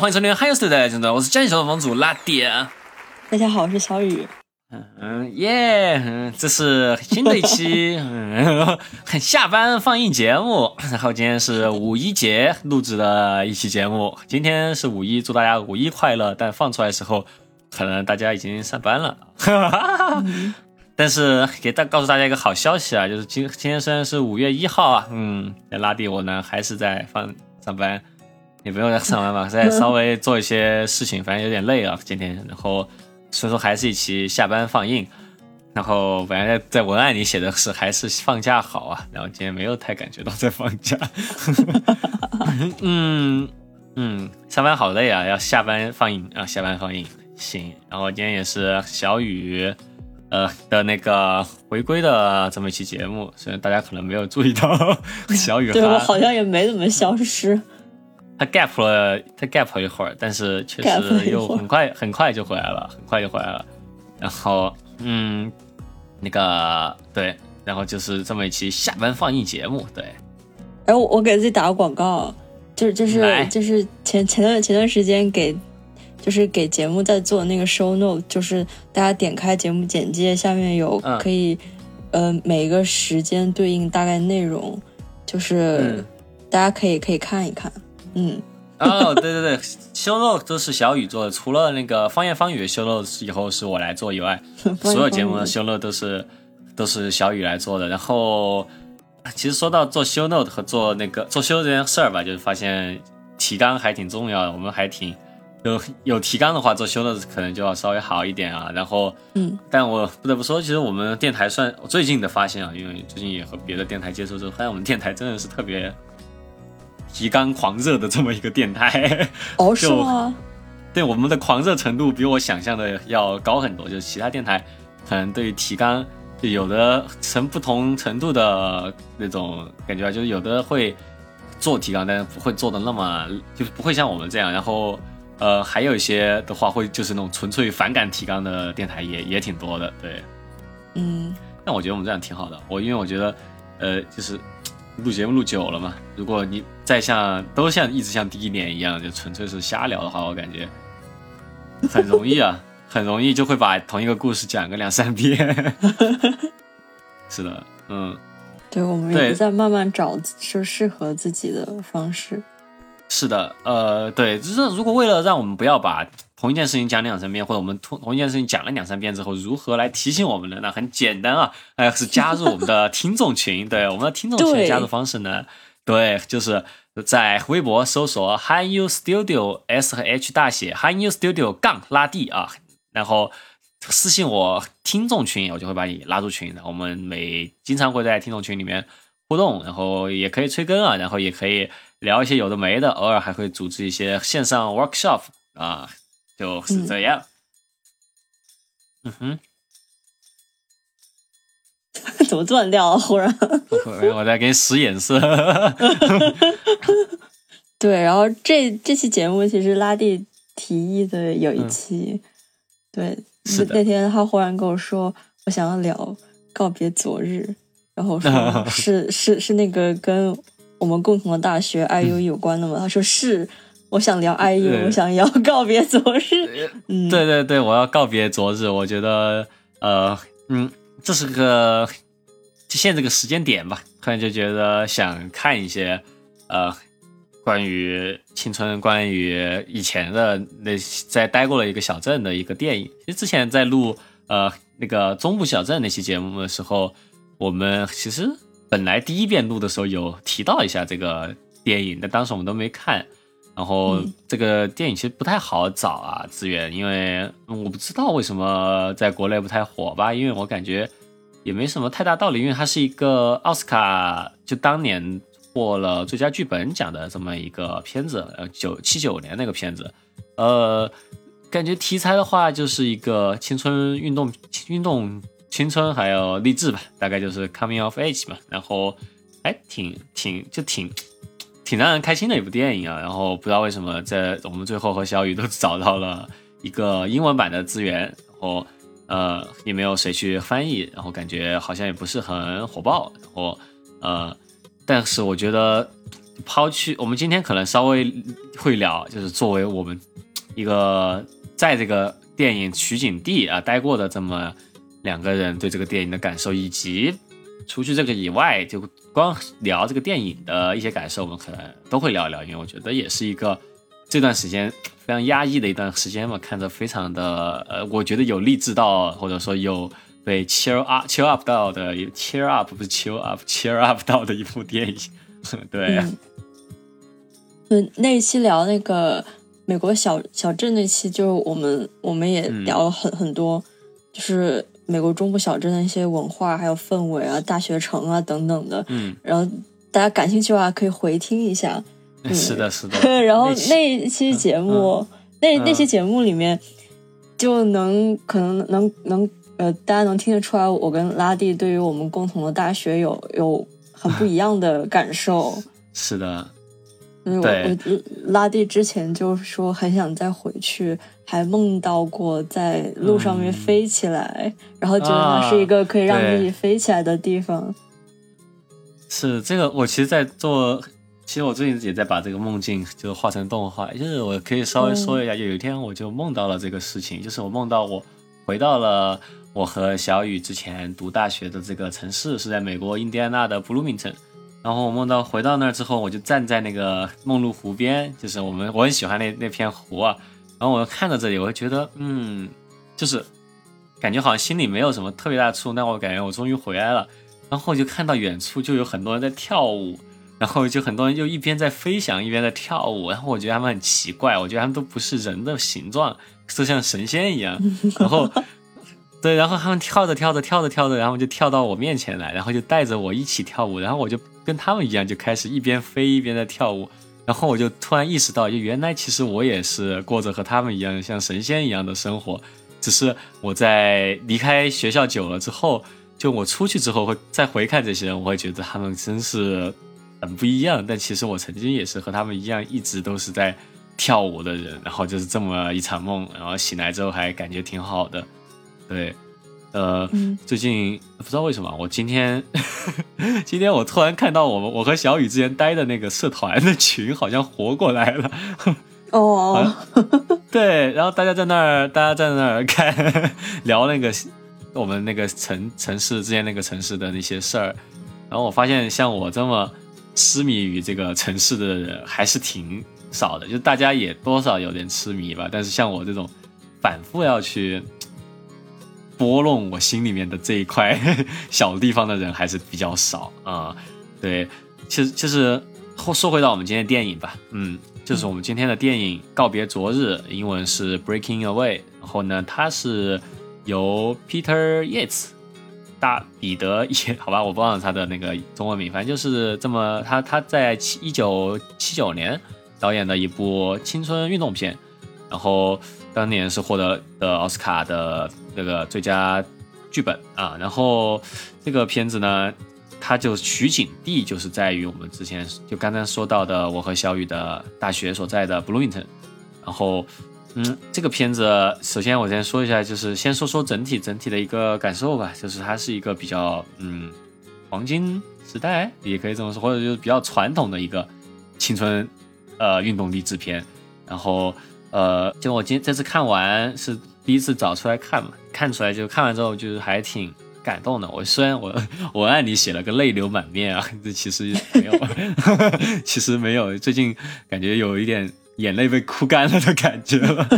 欢迎收听《嗨有时代》真的，我是江西小房主拉爹。大家好，我是小雨。嗯耶，嗯，这是新的一期 嗯下班放映节目。然后今天是五一节录制的一期节目。今天是五一，祝大家五一快乐。但放出来的时候，可能大家已经上班了。但是给大告诉大家一个好消息啊，就是今今天虽然是五月一号啊，嗯，拉蒂我呢还是在放上班，也不用在上班吧，再稍微做一些事情，反正有点累啊今天。然后。所以说还是一起下班放映，然后本来在文案里写的是还是放假好啊，然后今天没有太感觉到在放假，嗯嗯，上班好累啊，要下班放映啊，下班放映行，然后今天也是小雨呃的那个回归的这么一期节目，虽然大家可能没有注意到 小雨，对我好像也没怎么消失。他 gap 了，他 gap 了一会儿，但是确实又很快很快就回来了，很快就回来了。然后，嗯，那个对，然后就是这么一期下班放映节目，对。哎，我我给自己打个广告，就是就是就是前前段前段时间给，就是给节目在做那个 show note，就是大家点开节目简介下面有可以，呃，每个时间对应大概内容，就是大家可以可以看一看。嗯，哦，对对对，修肉都是小雨做的，除了那个方言方语修肉以后是我来做以外，所有节目的修肉都是都是小雨来做的。然后，其实说到做修 note 和做那个做修这件事儿吧，就是发现提纲还挺重要的。我们还挺有有提纲的话，做修 note 可能就要稍微好一点啊。然后，嗯，但我不得不说，其实我们电台算我最近的发现啊，因为最近也和别的电台接触之后，发现我们电台真的是特别。提纲狂热的这么一个电台，哦，是吗？对，我们的狂热程度比我想象的要高很多。就是其他电台可能对于提纲，就有的成不同程度的那种感觉，就是有的会做提纲，但是不会做的那么，就是不会像我们这样。然后，呃，还有一些的话，会就是那种纯粹反感提纲的电台也也挺多的。对，嗯。但我觉得我们这样挺好的。我因为我觉得，呃，就是。录节目录久了嘛，如果你再像都像一直像第一年一样，就纯粹是瞎聊的话，我感觉 很容易啊，很容易就会把同一个故事讲个两三 遍。是的，嗯，对，我们也在慢慢找就适合自己的方式。是的，呃，对，就是如果为了让我们不要把。同一件事情讲两三遍，或者我们同同一件事情讲了两三遍之后，如何来提醒我们呢？那很简单啊，哎，是加入我们的听众群。对，我们的听众群加入方式呢，对，就是在微博搜索 “Hi You Studio” S 和 H 大写 “Hi You Studio” 杠拉 D 啊，然后私信我听众群，我就会把你拉入群。然后我们每经常会在听众群里面互动，然后也可以催更啊，然后也可以聊一些有的没的，偶尔还会组织一些线上 workshop 啊。就是这样，嗯哼，怎么断掉了？忽然，我在给你使眼色。对，然后这这期节目其实拉蒂提议的有一期，对，那天他忽然跟我说，我想要聊告别昨日，然后说是是是那个跟我们共同的大学 IU 有关的吗？他说是。我想聊 IU，我想要告别昨日。嗯，对对对，我要告别昨日。我觉得，呃，嗯，这是个就现这个时间点吧，突然就觉得想看一些，呃，关于青春、关于以前的那在待过了一个小镇的一个电影。其实之前在录呃那个中部小镇那期节目的时候，我们其实本来第一遍录的时候有提到一下这个电影，但当时我们都没看。然后这个电影其实不太好找啊，资源，因为我不知道为什么在国内不太火吧，因为我感觉也没什么太大道理，因为它是一个奥斯卡就当年获了最佳剧本奖的这么一个片子，呃，九七九年那个片子，呃，感觉题材的话就是一个青春运动、运动青春还有励志吧，大概就是 coming of age 嘛，然后还挺挺就挺。挺让人开心的一部电影啊，然后不知道为什么在我们最后和小雨都找到了一个英文版的资源，然后呃也没有谁去翻译，然后感觉好像也不是很火爆，然后呃但是我觉得抛去我们今天可能稍微会聊，就是作为我们一个在这个电影取景地啊待过的这么两个人对这个电影的感受，以及除去这个以外，就光聊这个电影的一些感受，我们可能都会聊一聊，因为我觉得也是一个这段时间非常压抑的一段时间嘛，看着非常的呃，我觉得有励志到，或者说有。被 cheer up cheer up 到的 cheer up 不是 cheer up cheer up 到的一部电影，对。嗯，那一期聊那个美国小小镇那期，就我们我们也聊了很很多，就是美国中部小镇的一些文化，还有氛围啊，大学城啊等等的。嗯。然后大家感兴趣的话，可以回听一下。是的，是的。然后那一期节目，那那期节目里面，就能可能能能。呃，大家能听得出来，我跟拉蒂对于我们共同的大学有有很不一样的感受。是的，对，拉蒂之前就说很想再回去，还梦到过在路上面飞起来，然后觉得那是一个可以让自己飞起来的地方。是这个，我其实，在做，其实我最近也在把这个梦境就画成动画，就是我可以稍微说一下，有一天我就梦到了这个事情，就是我梦到我回到了。我和小雨之前读大学的这个城市是在美国印第安纳的布鲁明城，然后我梦到回到那儿之后，我就站在那个梦露湖边，就是我们我很喜欢那那片湖啊，然后我看到这里，我就觉得，嗯，就是感觉好像心里没有什么特别大的触动，但我感觉我终于回来了，然后就看到远处就有很多人在跳舞，然后就很多人就一边在飞翔一边在跳舞，然后我觉得他们很奇怪，我觉得他们都不是人的形状，就像神仙一样，然后。对，然后他们跳着跳着跳着跳着，然后就跳到我面前来，然后就带着我一起跳舞，然后我就跟他们一样，就开始一边飞一边在跳舞，然后我就突然意识到，就原来其实我也是过着和他们一样像神仙一样的生活，只是我在离开学校久了之后，就我出去之后会再回看这些人，我会觉得他们真是很不一样，但其实我曾经也是和他们一样，一直都是在跳舞的人，然后就是这么一场梦，然后醒来之后还感觉挺好的。对，呃，最近不知道为什么，我今天 今天我突然看到我们我和小雨之前待的那个社团的群好像活过来了。哦，对，然后大家在那儿，大家在那儿看聊那个我们那个城城市之间那个城市的那些事儿，然后我发现像我这么痴迷于这个城市的人还是挺少的，就大家也多少有点痴迷吧，但是像我这种反复要去。拨弄我心里面的这一块 小地方的人还是比较少啊。对，其实就是说回到我们今天电影吧，嗯，就是我们今天的电影《告别昨日》，英文是《Breaking Away》，然后呢，它是由 Peter Yates 大彼得也好吧，我忘了他的那个中文名，反正就是这么，他他在七一九七九年导演的一部青春运动片，然后。当年是获得的奥斯卡的那个最佳剧本啊，然后这个片子呢，它就取景地就是在于我们之前就刚刚说到的我和小雨的大学所在的 Bloomington，，然后嗯，这个片子首先我先说一下，就是先说说整体整体的一个感受吧，就是它是一个比较嗯黄金时代也可以这么说，或者就是比较传统的一个青春呃运动励志片，然后。呃，就我今这次看完是第一次找出来看嘛，看出来就看完之后就是还挺感动的。我虽然我文案里写了个泪流满面啊，这其实没有，其实没有。最近感觉有一点眼泪被哭干了的感觉了。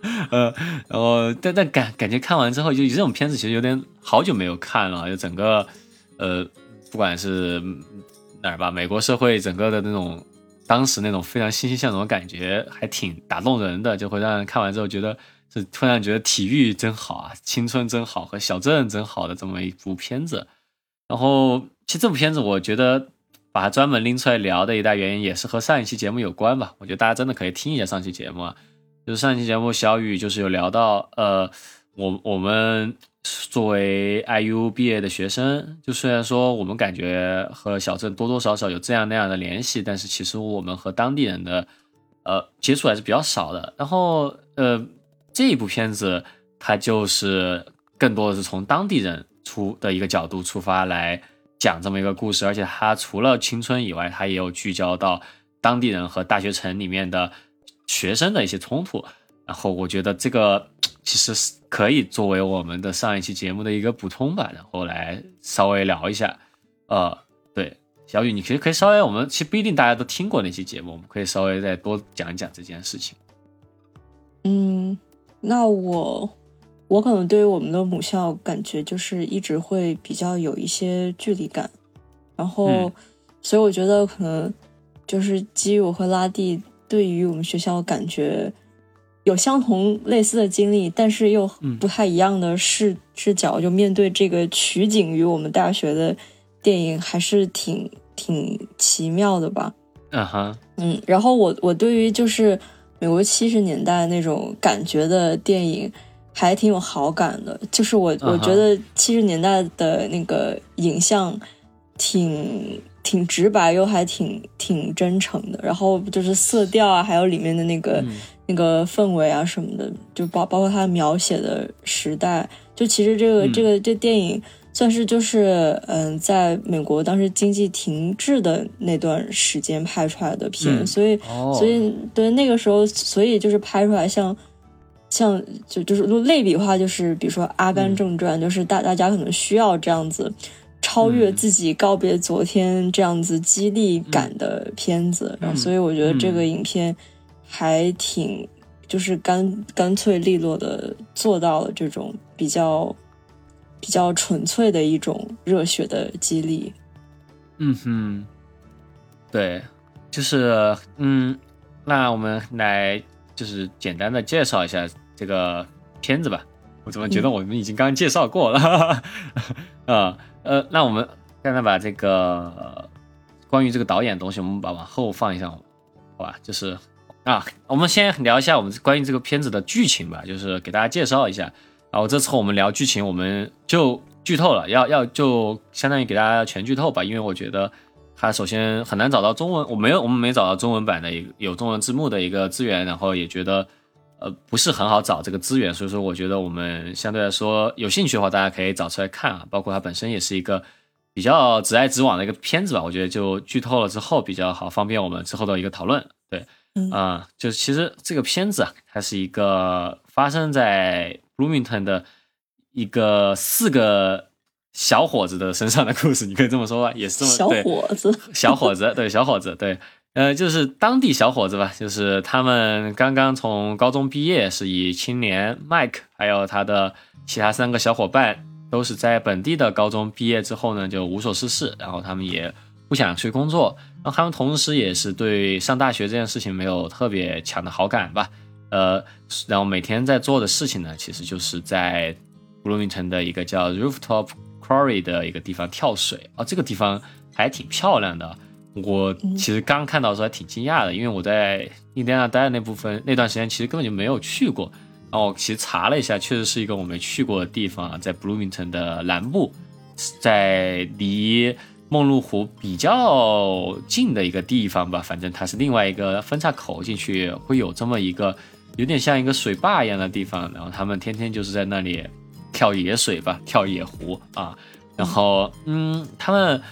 呃，然后但但感感觉看完之后，就这种片子其实有点好久没有看了，就整个呃，不管是哪儿吧，美国社会整个的那种。当时那种非常欣欣向荣的感觉还挺打动人的，就会让人看完之后觉得是突然觉得体育真好啊，青春真好和小镇真好的这么一部片子。然后其实这部片子我觉得把它专门拎出来聊的一大原因也是和上一期节目有关吧。我觉得大家真的可以听一下上期节目啊，就是上期节目小雨就是有聊到呃我我们。作为 IU 毕业的学生，就虽然说我们感觉和小镇多多少少有这样那样的联系，但是其实我们和当地人的呃接触还是比较少的。然后呃这一部片子它就是更多的是从当地人出的一个角度出发来讲这么一个故事，而且它除了青春以外，它也有聚焦到当地人和大学城里面的学生的一些冲突。然后我觉得这个其实是可以作为我们的上一期节目的一个补充吧，然后来稍微聊一下。呃，对，小雨，你其实可以稍微，我们其实不一定大家都听过那期节目，我们可以稍微再多讲一讲这件事情。嗯，那我我可能对于我们的母校感觉就是一直会比较有一些距离感，然后所以我觉得可能就是基于我和拉蒂对于我们学校感觉。有相同类似的经历，但是又不太一样的视视角，就面对这个取景于我们大学的电影，还是挺挺奇妙的吧。嗯哼，嗯，然后我我对于就是美国七十年代那种感觉的电影，还挺有好感的。就是我我觉得七十年代的那个影像挺挺直白，又还挺挺真诚的。然后就是色调啊，还有里面的那个。那个氛围啊什么的，就包包括他描写的时代，就其实这个这个这电影算是就是嗯，在美国当时经济停滞的那段时间拍出来的片，所以所以对那个时候，所以就是拍出来像像就就是类比的话，就是比如说《阿甘正传》，就是大大家可能需要这样子超越自己、告别昨天这样子激励感的片子，然后所以我觉得这个影片。还挺，就是干干脆利落的做到了这种比较比较纯粹的一种热血的激励。嗯哼，对，就是嗯，那我们来就是简单的介绍一下这个片子吧。我怎么觉得我们已经刚介绍过了？啊 呃，那我们现在把这个关于这个导演的东西，我们把往后放一下，好吧？就是。啊，我们先聊一下我们关于这个片子的剧情吧，就是给大家介绍一下。然后这次我们聊剧情，我们就剧透了，要要就相当于给大家全剧透吧，因为我觉得它首先很难找到中文，我没有我们没找到中文版的有中文字幕的一个资源，然后也觉得呃不是很好找这个资源，所以说我觉得我们相对来说有兴趣的话，大家可以找出来看啊，包括它本身也是一个比较直来直往的一个片子吧，我觉得就剧透了。之后比较好，方便我们之后的一个讨论，对。啊，就是其实这个片子啊，它是一个发生在 Bloomington 的一个四个小伙子的身上的故事，你可以这么说吧，也是这么小伙子，小伙子，对，小伙子，对，呃，就是当地小伙子吧，就是他们刚刚从高中毕业，是以青年 Mike 还有他的其他三个小伙伴，都是在本地的高中毕业之后呢，就无所事事，然后他们也不想去工作。然后他们同时也是对上大学这件事情没有特别强的好感吧，呃，然后每天在做的事情呢，其实就是在 Bloomington 的一个叫 Rooftop Quarry 的一个地方跳水啊，这个地方还挺漂亮的。我其实刚看到的时候还挺惊讶的，因为我在印第安纳待的那部分那段时间其实根本就没有去过。然后我其实查了一下，确实是一个我没去过的地方啊，在 Bloomington 的南部，在离。梦露湖比较近的一个地方吧，反正它是另外一个分岔口，进去会有这么一个有点像一个水坝一样的地方，然后他们天天就是在那里跳野水吧，跳野湖啊。然后，嗯，他们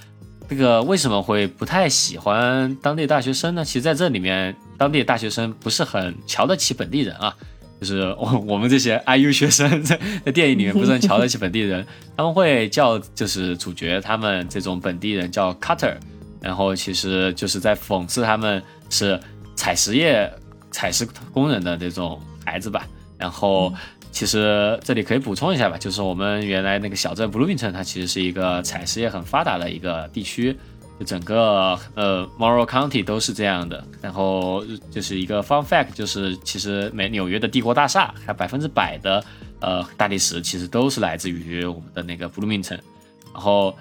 这个为什么会不太喜欢当地大学生呢？其实在这里面，当地大学生不是很瞧得起本地人啊。就是我我们这些 IU 学生在在电影里面不是很 瞧得起本地人，他们会叫就是主角他们这种本地人叫 Cutter，然后其实就是在讽刺他们是采石业采石工人的这种孩子吧。然后其实这里可以补充一下吧，就是我们原来那个小镇 Bloomington，它其实是一个采石业很发达的一个地区。就整个呃 m o r a l County 都是这样的，然后就是一个 fun fact，就是其实美纽约的帝国大厦，它百分之百的呃大理石其实都是来自于我们的那个 Bloomington。然后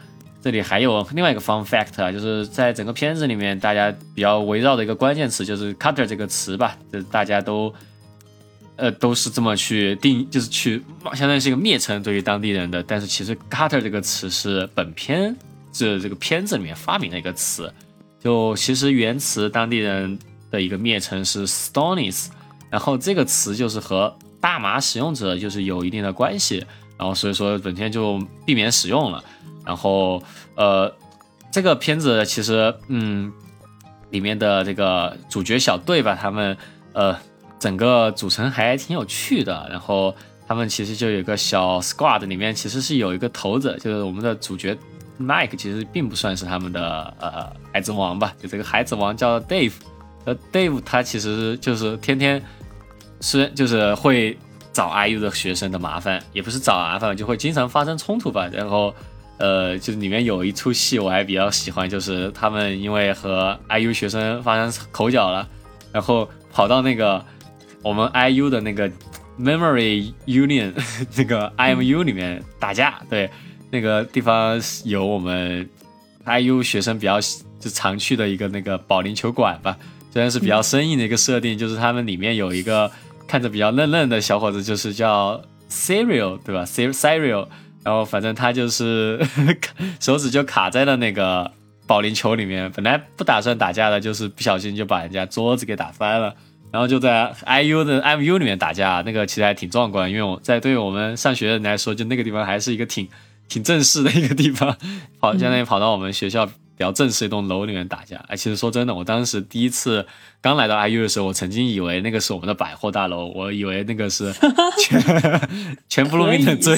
这里还有另外一个 fun fact 啊，就是在整个片子里面，大家比较围绕的一个关键词就是 cutter 这个词吧，就大家都呃都是这么去定，就是去相当于是一个蔑称对于当地人的，但是其实 cutter 这个词是本片。这这个片子里面发明的一个词，就其实原词当地人的一个蔑称是 Stonies，然后这个词就是和大麻使用者就是有一定的关系，然后所以说本片就避免使用了。然后呃，这个片子其实嗯，里面的这个主角小队吧，他们呃整个组成还挺有趣的。然后他们其实就有个小 squad，里面其实是有一个头子，就是我们的主角 Mike，其实并不算是他们的呃孩子王吧，就这个孩子王叫 Dave，呃 Dave 他其实就是天天是就是会。找 IU 的学生的麻烦，也不是找麻烦，就会经常发生冲突吧。然后，呃，就是里面有一出戏我还比较喜欢，就是他们因为和 IU 学生发生口角了，然后跑到那个我们 IU 的那个 Memory Union 那个 IMU 里面打架。对，那个地方有我们 IU 学生比较就常去的一个那个保龄球馆吧，虽然是比较生硬的一个设定，就是他们里面有一个。看着比较嫩嫩的小伙子，就是叫 Serial，对吧？Serial，然后反正他就是 手指就卡在了那个保龄球里面，本来不打算打架的，就是不小心就把人家桌子给打翻了，然后就在 IU 的 MU 里面打架，那个其实还挺壮观，因为我在对于我们上学的人来说，就那个地方还是一个挺挺正式的一个地方，跑相当于跑到我们学校。比较正式一栋楼里面打架，哎，其实说真的，我当时第一次刚来到 IU 的时候，我曾经以为那个是我们的百货大楼，我以为那个是 全全布鲁明顿最，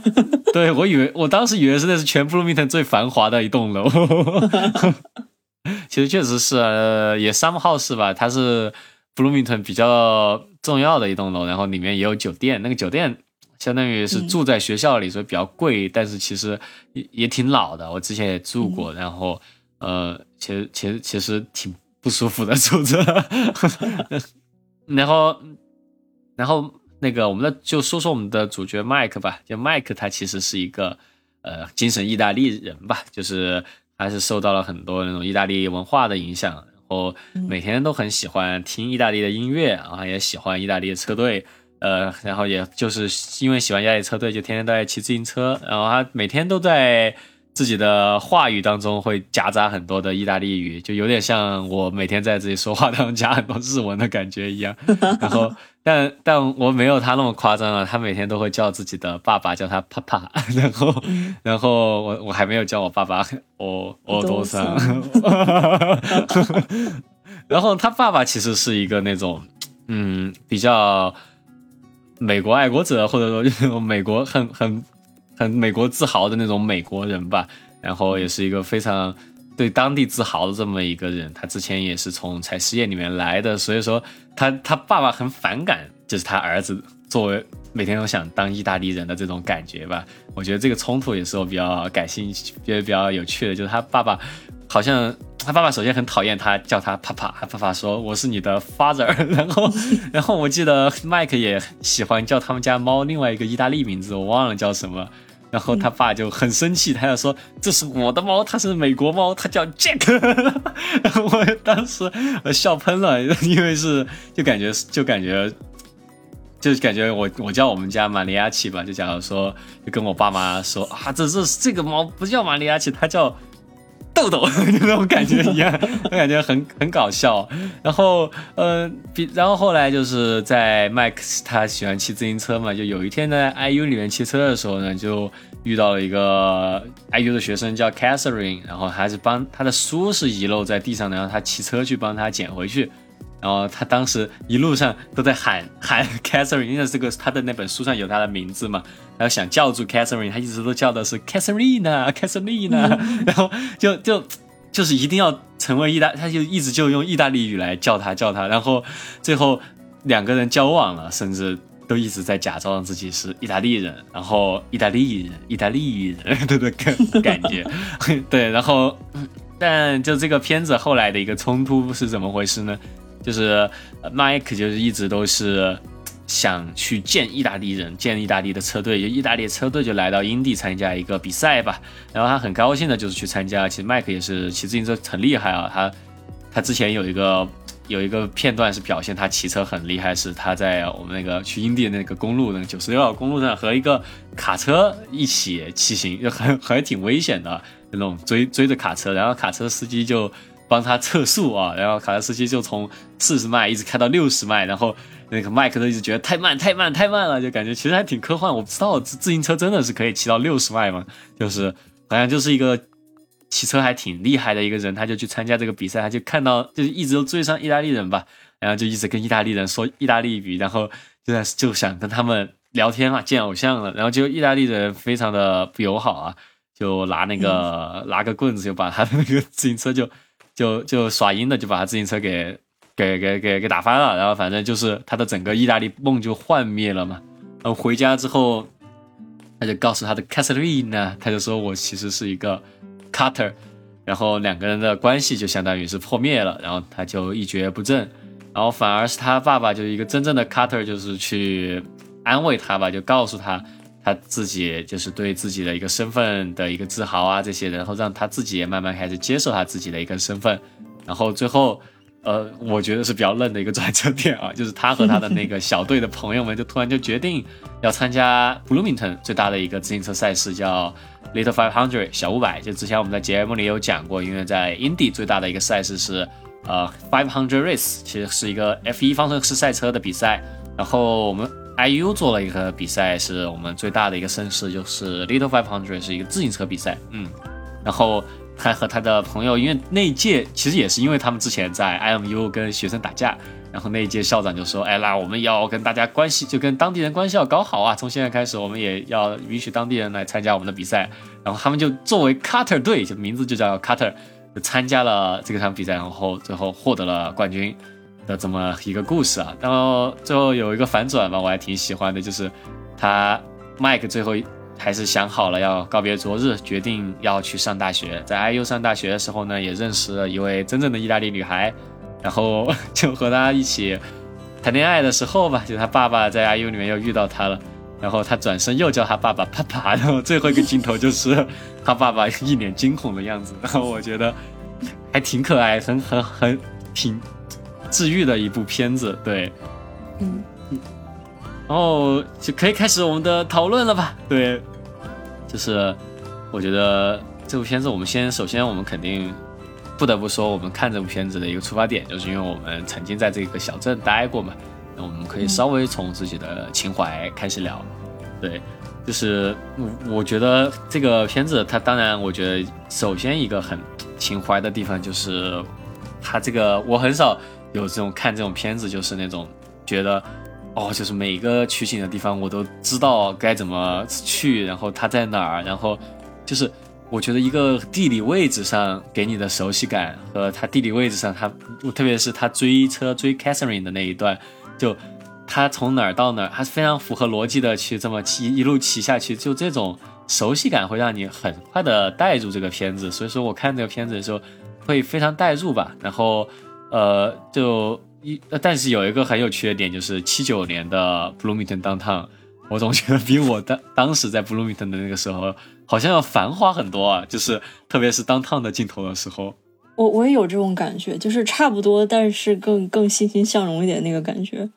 对我以为我当时以为是那是全布鲁明顿最繁华的一栋楼，其实确实是，也 somehow 是吧？它是布鲁明顿比较重要的一栋楼，然后里面也有酒店，那个酒店。相当于是住在学校里，所以比较贵，但是其实也也挺老的。我之前也住过，然后呃，其实其实其实挺不舒服的住着。然后然后那个我们的就说说我们的主角麦克吧，就麦克他其实是一个呃精神意大利人吧，就是还是受到了很多那种意大利文化的影响，然后每天都很喜欢听意大利的音乐，然后也喜欢意大利的车队。呃，然后也就是因为喜欢意大利车队，就天天都在骑自行车。然后他每天都在自己的话语当中会夹杂很多的意大利语，就有点像我每天在自己说话当中夹很多日文的感觉一样。然后，但但我没有他那么夸张啊，他每天都会叫自己的爸爸叫他爸爸。然后，然后我我还没有叫我爸爸，我我多桑。然后他爸爸其实是一个那种，嗯，比较。美国爱国者，或者说就 是美国很很很美国自豪的那种美国人吧，然后也是一个非常对当地自豪的这么一个人。他之前也是从采实业里面来的，所以说他他爸爸很反感，就是他儿子作为每天都想当意大利人的这种感觉吧。我觉得这个冲突也是我比较感兴趣、觉得比较有趣的，就是他爸爸好像。他爸爸首先很讨厌他叫他爸爸，他爸爸说我是你的 father。然后，然后我记得麦克也喜欢叫他们家猫另外一个意大利名字，我忘了叫什么。然后他爸就很生气，他要说这是我的猫，它是美国猫，它叫 Jack。然后我当时我笑喷了，因为是就感觉就感觉就感觉我我叫我们家玛利亚奇吧，就假如说就跟我爸妈说啊，这这这个猫不叫玛利亚奇，它叫。豆豆 就那种感觉一样，我感觉很很搞笑。然后，嗯，比然后后来就是在 Max 他喜欢骑自行车嘛，就有一天呢 IU 里面骑车的时候呢，就遇到了一个 IU 的学生叫 Catherine，然后还是帮他的书是遗漏在地上的，然后他骑车去帮他捡回去。然后他当时一路上都在喊 喊 Catherine，因为这个他的那本书上有他的名字嘛，然后想叫住 Catherine，他一直都叫的是 Catherine，Catherine，然后就就就是一定要成为意大，他就一直就用意大利语来叫他叫他，然后最后两个人交往了，甚至都一直在假装自己是意大利人，然后意大利人，意大利人 的感感觉，对，然后但就这个片子后来的一个冲突是怎么回事呢？就是麦克，就是一直都是想去见意大利人，见意大利的车队，就意大利车队就来到英地参加一个比赛吧。然后他很高兴的，就是去参加。其实麦克也是骑自行车很厉害啊，他他之前有一个有一个片段是表现他骑车很厉害，是他在我们那个去英地的那个公路，那个九十六号公路上和一个卡车一起骑行，就很还挺危险的那种追追着卡车，然后卡车司机就。帮他测速啊，然后卡车司机就从四十迈一直开到六十迈，然后那个麦克都一直觉得太慢太慢太慢了，就感觉其实还挺科幻。我不知道自自行车真的是可以骑到六十迈吗？就是好像就是一个骑车还挺厉害的一个人，他就去参加这个比赛，他就看到就是一直都追上意大利人吧，然后就一直跟意大利人说意大利语，然后就在就想跟他们聊天啊，见偶像了，然后就意大利人非常的不友好啊，就拿那个拿个棍子就把他的那个自行车就就就耍阴的就把他自行车给给给给给打翻了，然后反正就是他的整个意大利梦就幻灭了嘛。然后回家之后，他就告诉他的 Catherine 呢，他就说我其实是一个 Cutter，然后两个人的关系就相当于是破灭了，然后他就一蹶不振，然后反而是他爸爸就是一个真正的 Cutter，就是去安慰他吧，就告诉他他自己就是对自己的一个身份的一个自豪啊这些，然后让他自己也慢慢开始接受他自己的一个身份，然后最后。呃，我觉得是比较愣的一个转折点啊，就是他和他的那个小队的朋友们就突然就决定要参加 Bloomington 最大的一个自行车赛事，叫 Little Five Hundred 小五百。就之前我们在节目里有讲过，因为在 Indy 最大的一个赛事是呃 Five Hundred Race，其实是一个 F1 方程式赛车的比赛。然后我们 IU 做了一个比赛，是我们最大的一个盛事，就是 Little Five Hundred 是一个自行车比赛。嗯，然后。他和他的朋友，因为那一届其实也是因为他们之前在 IMU 跟学生打架，然后那一届校长就说：“哎，那我们要跟大家关系，就跟当地人关系要搞好啊！从现在开始，我们也要允许当地人来参加我们的比赛。”然后他们就作为 Cutter 队，就名字就叫 Cutter，就参加了这个场比赛，然后最后获得了冠军的这么一个故事啊。然后最后有一个反转吧，我还挺喜欢的，就是他 Mike 最后。还是想好了要告别昨日，决定要去上大学。在 IU 上大学的时候呢，也认识了一位真正的意大利女孩，然后就和她一起谈恋爱的时候吧，就他爸爸在 IU 里面又遇到她了，然后他转身又叫他爸爸爸爸，然后最后一个镜头就是他爸爸一脸惊恐的样子，然后我觉得还挺可爱，很很很挺治愈的一部片子，对，嗯。然后就可以开始我们的讨论了吧？对，就是我觉得这部片子，我们先首先我们肯定不得不说，我们看这部片子的一个出发点，就是因为我们曾经在这个小镇待过嘛。那我们可以稍微从自己的情怀开始聊。对，就是我觉得这个片子，它当然，我觉得首先一个很情怀的地方就是它这个，我很少有这种看这种片子，就是那种觉得。哦，就是每个取景的地方，我都知道该怎么去，然后它在哪儿，然后就是我觉得一个地理位置上给你的熟悉感和它地理位置上，它特别是他追车追 Catherine 的那一段，就他从哪儿到哪儿，他非常符合逻辑的去这么骑一路骑下去，就这种熟悉感会让你很快的带入这个片子，所以说我看这个片子的时候会非常带入吧，然后呃就。一，但是有一个很有趣的点，就是七九年的 Bloomington Downtown，我总觉得比我当当时在 Bloomington 的那个时候，好像要繁华很多啊。就是特别是 Downtown 的镜头的时候，我我也有这种感觉，就是差不多，但是更更欣欣向荣一点那个感觉。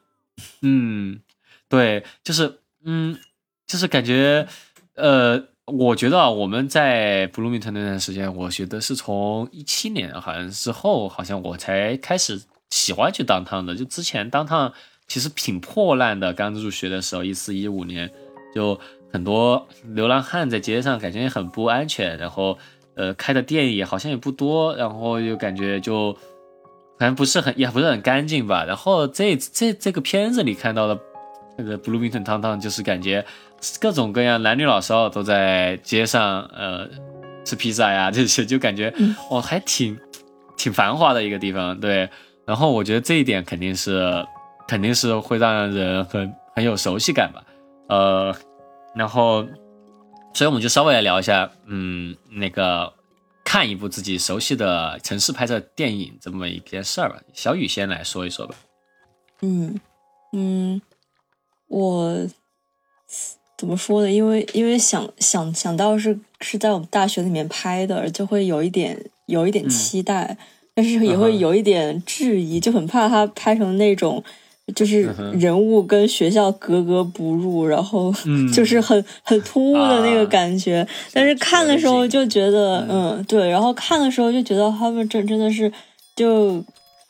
嗯，对，就是嗯，就是感觉，呃，我觉得啊，我们在 Bloomington 那段时间，我觉得是从一七年好像之后，好像我才开始。喜欢去当趟的，就之前当趟其实挺破烂的。刚入学的时候，一四一五年，就很多流浪汉在街上，感觉也很不安全。然后，呃，开的店也好像也不多，然后又感觉就反正不是很，也不是很干净吧。然后这这这个片子里看到的那个 Bloomington 汤汤，就是感觉各种各样男女老少都在街上，呃，吃披萨呀这些，就感觉哦，还挺挺繁华的一个地方，对。然后我觉得这一点肯定是，肯定是会让人很很有熟悉感吧，呃，然后，所以我们就稍微来聊一下，嗯，那个看一部自己熟悉的城市拍摄电影这么一件事儿吧。小雨先来说一说吧。嗯嗯，我怎么说呢？因为因为想想想到是是在我们大学里面拍的，就会有一点有一点期待。但是也会有一点质疑，就很怕他拍成那种，就是人物跟学校格格不入，然后 就是很很突兀的那个感觉。但是看的时候就觉得，嗯，对，然后看的时候就觉得他们真真的是，就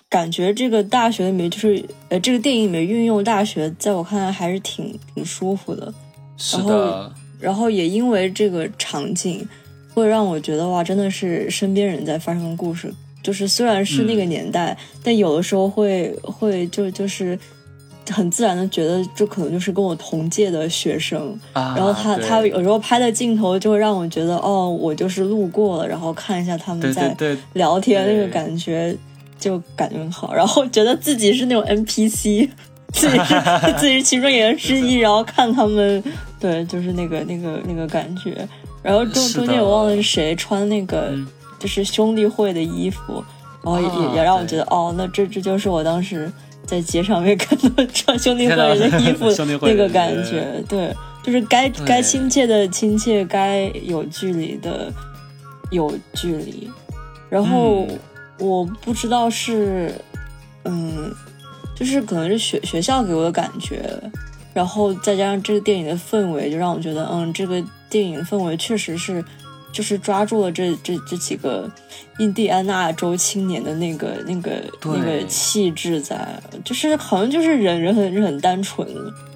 感觉这个大学里面，就是呃，这个电影里面运用大学，在我看来还是挺挺舒服的。是的。然后也因为这个场景。会让我觉得哇，真的是身边人在发生的故事。就是虽然是那个年代，但有的时候会会就就是很自然的觉得这可能就是跟我同届的学生。啊，然后他他有时候拍的镜头就会让我觉得哦，我就是路过了，然后看一下他们在聊天，那个感觉就感觉很好。然后觉得自己是那种 NPC，自己是 自己是其中演员之一，然后看他们，对，就是那个那个那个感觉。然后中中间我忘了是谁穿那个嗯。就是兄弟会的衣服，然后也、啊也也让我觉得哦，那这这就是我当时在街上面看到穿 兄弟会的衣服那个感觉，对，就是该该亲切的亲切，该有距离的有距离。然后嗯。我不知道是，嗯，就是可能是学学校给我的感觉，然后再加上这个电影的氛围，就让我觉得，嗯，这个电影氛围确实是，就是抓住了这这这几个印第安纳州青年的那个那个那个气质在，就是好像就是人人很人很单纯，是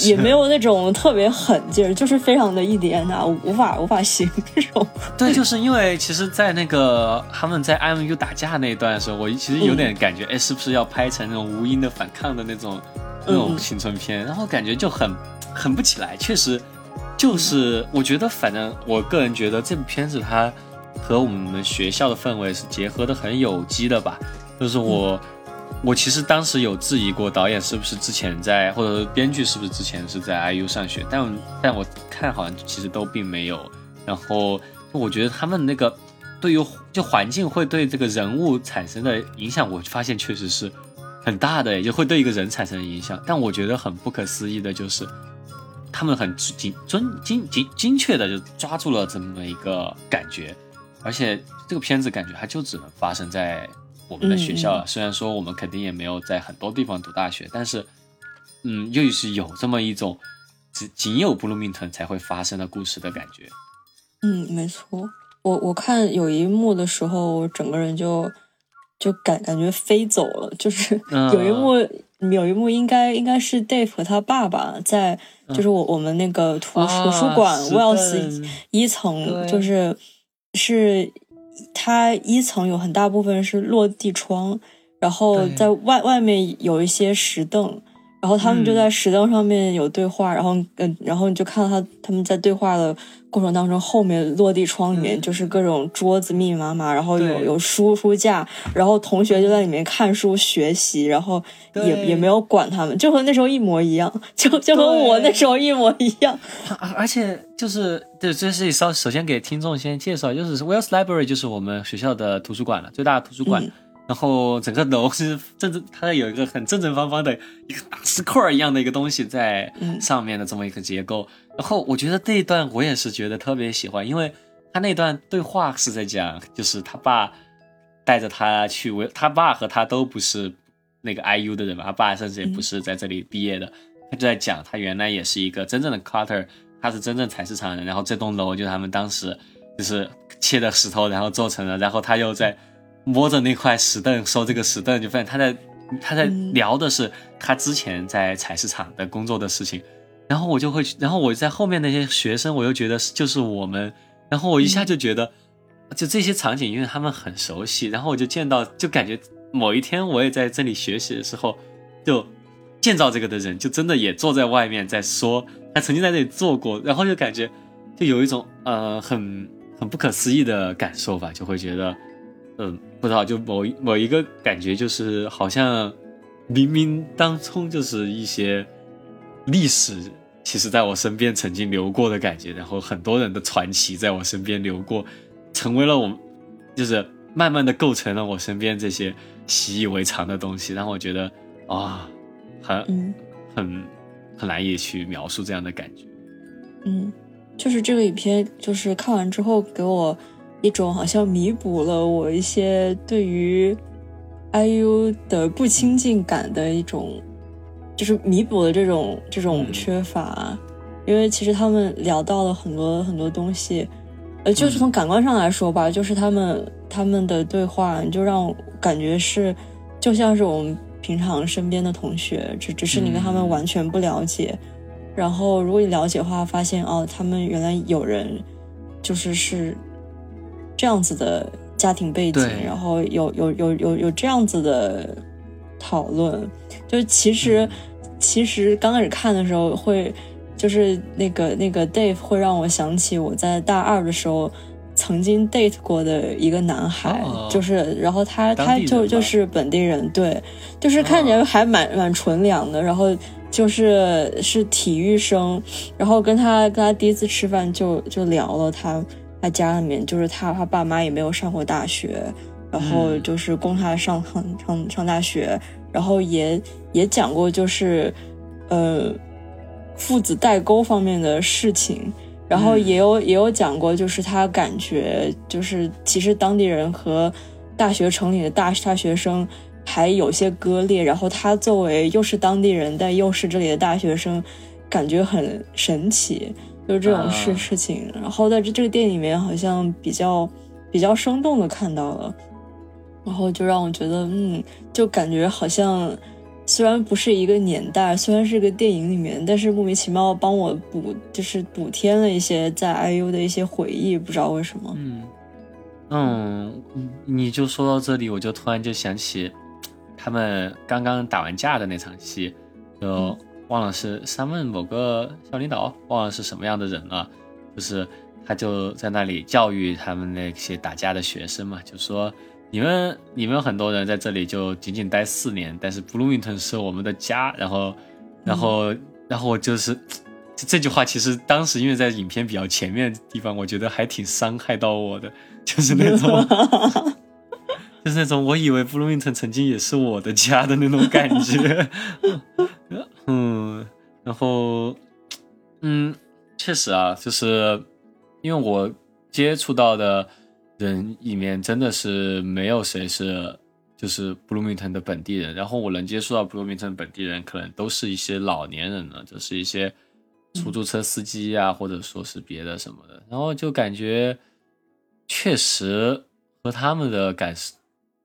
也没有那种特别狠劲儿，就是非常的印第安纳，无无法无法形容。对，就是因为其实，在那个他们在 IMU 打架那一段的时候，我其实有点感觉，哎、是不是要拍成那种无音的反抗的那种那种嗯青春片？然后感觉就很很不起来。确实，就是我觉得，反正我个人觉得这部片子它和我们学校的氛围是结合的很有机的吧。就是我。我其实当时有质疑过导演是不是之前在，或者说编剧是不是之前是在 IU 上学，但但我看好像其实都并没有。然后我觉得他们那个对于就环境会对这个人物产生的影响，我发现确实是很大的，也就会对一个人产生影响。但我觉得很不可思议的就是，他们很精精精精精确的就抓住了这么一个感觉，而且这个片子感觉它就只能发生在我们的学校了。虽然说我们肯定也没有在很多地方读大学，但是嗯，又是有这么一种只仅有布鲁明顿才会发生的故事的感觉。嗯，没错。我我看有一幕的时候，我整个人就就感感觉飞走了。就是嗯 有一幕，有一幕应该应该是 Dave 和他爸爸在，就是我我们那个图、图书馆啊 Wells 一层，就是是它一层有很大部分是落地窗，然后在外外面有一些石凳。然后他们就嗯。在石凳上面有对话，然后嗯，然后你就看到他他们在对话的过程当中，后面落地窗里面嗯。就是各种桌子密密麻麻，然后有有书书架，然后同学就在里面看书学习，然后也也没有管他们，就和那时候一模一样，就就和我那时候一模一样。而而且就是对，这是稍首先给听众先介绍，就是 Wells Library 就是我们学校的图书馆了，最大的图书馆。嗯然后整个楼是正正，它有一个很正正方方的一个大石块儿一样的一个东西在嗯上面的这么一个结构。然后我觉得这一段我也是觉得特别喜欢，因为他那段对话是在讲，就是他爸带着他去维，他爸和他都不是那个 IU 的人嘛，他爸甚至也不是在这里毕业的。他就在讲他原来也是一个真正的 Carter，他是真正采石场人，然后这栋楼就是他们当时就是切的石头，然后做成的，然后他又在摸着那块石凳收这个石凳，就发现他在他在嗯聊的是他之前在采石场的工作的事情，然后我就会，然后我在后面那些学生，我又觉得是就是我们，然后我一下就觉得，就这些场景，因为他们很熟悉，然后我就见到，就感觉某一天我也在这里学习的时候，就建造这个的人，就真的也坐在外面在说他曾经在这里做过，然后就感觉就有一种呃很很不可思议的感受吧，就会觉得。嗯，不知道，就某一某一个感觉，就是好像冥冥当中就是一些历史，其实在我身边曾经流过的感觉，然后很多人的传奇在我身边流过，成为了我，就是慢慢的构成了我身边这些习以为常的东西，让我觉得啊、很很很难以去描述这样的感觉。嗯，就是这个影片，就是看完之后给我一种好像弥补了我一些对于 IU 的不亲近感的一种，就是弥补了这种这种嗯。缺乏。因为其实他们聊到了很多很多东西，呃，就是从感官上来说吧，就是他们他们的对话，就让我感觉是就像是我们平常身边的同学，只只是你跟他们嗯。完全不了解。然后如果你了解的话，发现哦，他们原来有人就是是这样子的家庭背景，然后有有有有有这样子的讨论。就其实其实刚开始看的时候会。就是那个那个 Dave 会让我想起我在大二的时候曾经 date 过的一个男孩，就是然后他他就就是本地人，对，就是看起来还蛮蛮纯良的，然后就是是体育生，然后跟他跟他第一次吃饭就就聊了他他家里面就是他他爸妈也没有上过大学，然后就是供他上上上上大学，然后也也讲过就是呃。父子代沟方面的事情，然后也有也有讲过，就是他感觉就是其实当地人和大学城里的大大学生还有些割裂，然后他作为又是当地人，但又是这里的大学生，感觉很神奇，就是这种事事情。然后在这这个电影里面，好像比较比较生动的看到了，然后就让我觉得，嗯，就感觉好像。虽然不是一个年代，虽然是个电影里面，但是莫名其妙帮我补，就是补添了一些在 IU 的一些回忆，不知道为什么。嗯嗯，你就说到这里，我就突然就想起他们刚刚打完架的那场戏，就忘了是三问某个校领导，忘了是什么样的人了，就是他就在那里教育他们那些打架的学生嘛，就说。你们你们很多人在这里就仅仅待四年，但是布鲁明顿是我们的家。然后，然后，然后我就是这句话，其实当时因为在影片比较前面的地方，我觉得还挺伤害到我的，就是那种，就是那种我以为布鲁明顿曾经也是我的家的那种感觉。嗯，然后，嗯，确实啊，就是因为我接触到的。人里面真的是没有谁是就是布鲁明顿的本地人，然后我能接触到布鲁明顿本地人，可能都是一些老年人了，就是一些出租车司机啊，或者说是别的什么的，然后就感觉确实和他们的感受，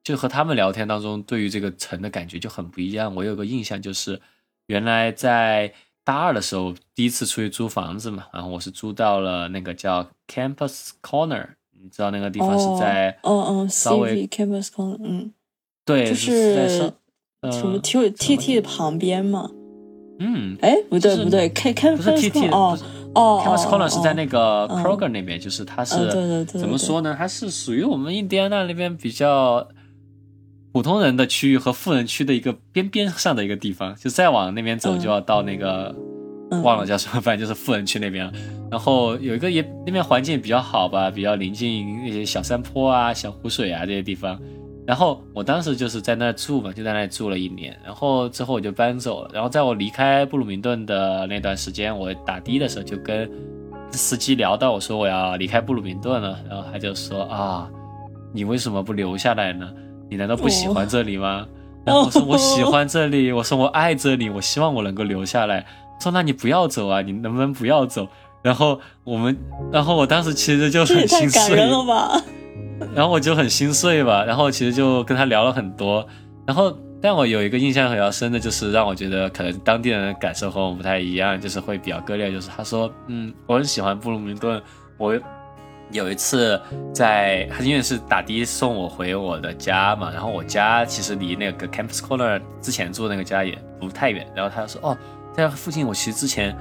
就和他们聊天当中对于这个城的感觉就很不一样。我有个印象就是，原来在大二的时候第一次出去租房子嘛，然后我是租到了那个叫 Campus Corner。你知道那个地方是在哦哦稍微 campus corner，嗯，对，就是什么 T T T 的旁边嘛。嗯，哎，不对不对，campus 不是 T T 哦哦，campus corner 是在那个 Kroger 那边，就是它是对对对，怎么说呢？它是属于我们印第安纳那边比较普通人的区域和富人区的一个边边上的一个地方，就再往那边走就要到那个。忘了叫什么，反正就是富人区那边。然后有一个也那边环境比较好吧，比较临近那些小山坡啊、小湖水啊这些地方。然后我当时就是在那住嘛，就在那里住了一年。然后之后我就搬走了。然后在我离开布鲁明顿的那段时间，我打的的时候就跟司机聊到，我说我要离开布鲁明顿了。然后他就说啊，你为什么不留下来呢？你难道不喜欢这里吗？然后我说我喜欢这里，我说我爱这里，我希望我能够留下来。说那你不要走啊，你能不能不要走？然后我们，然后我当时其实就很心碎，了吧？然后我就很心碎吧，然后其实就跟他聊了很多。然后，但我有一个印象比较深的，就是让我觉得可能当地人的感受和我们不太一样，就是会比较割裂。就是他说，嗯，我很喜欢布鲁明顿。我有一次在，他因为是打的送我回我的家嘛，然后我家其实离那个 Campus Corner 之前住的那个家也不太远。然后他说，哦。在附近，我其实之前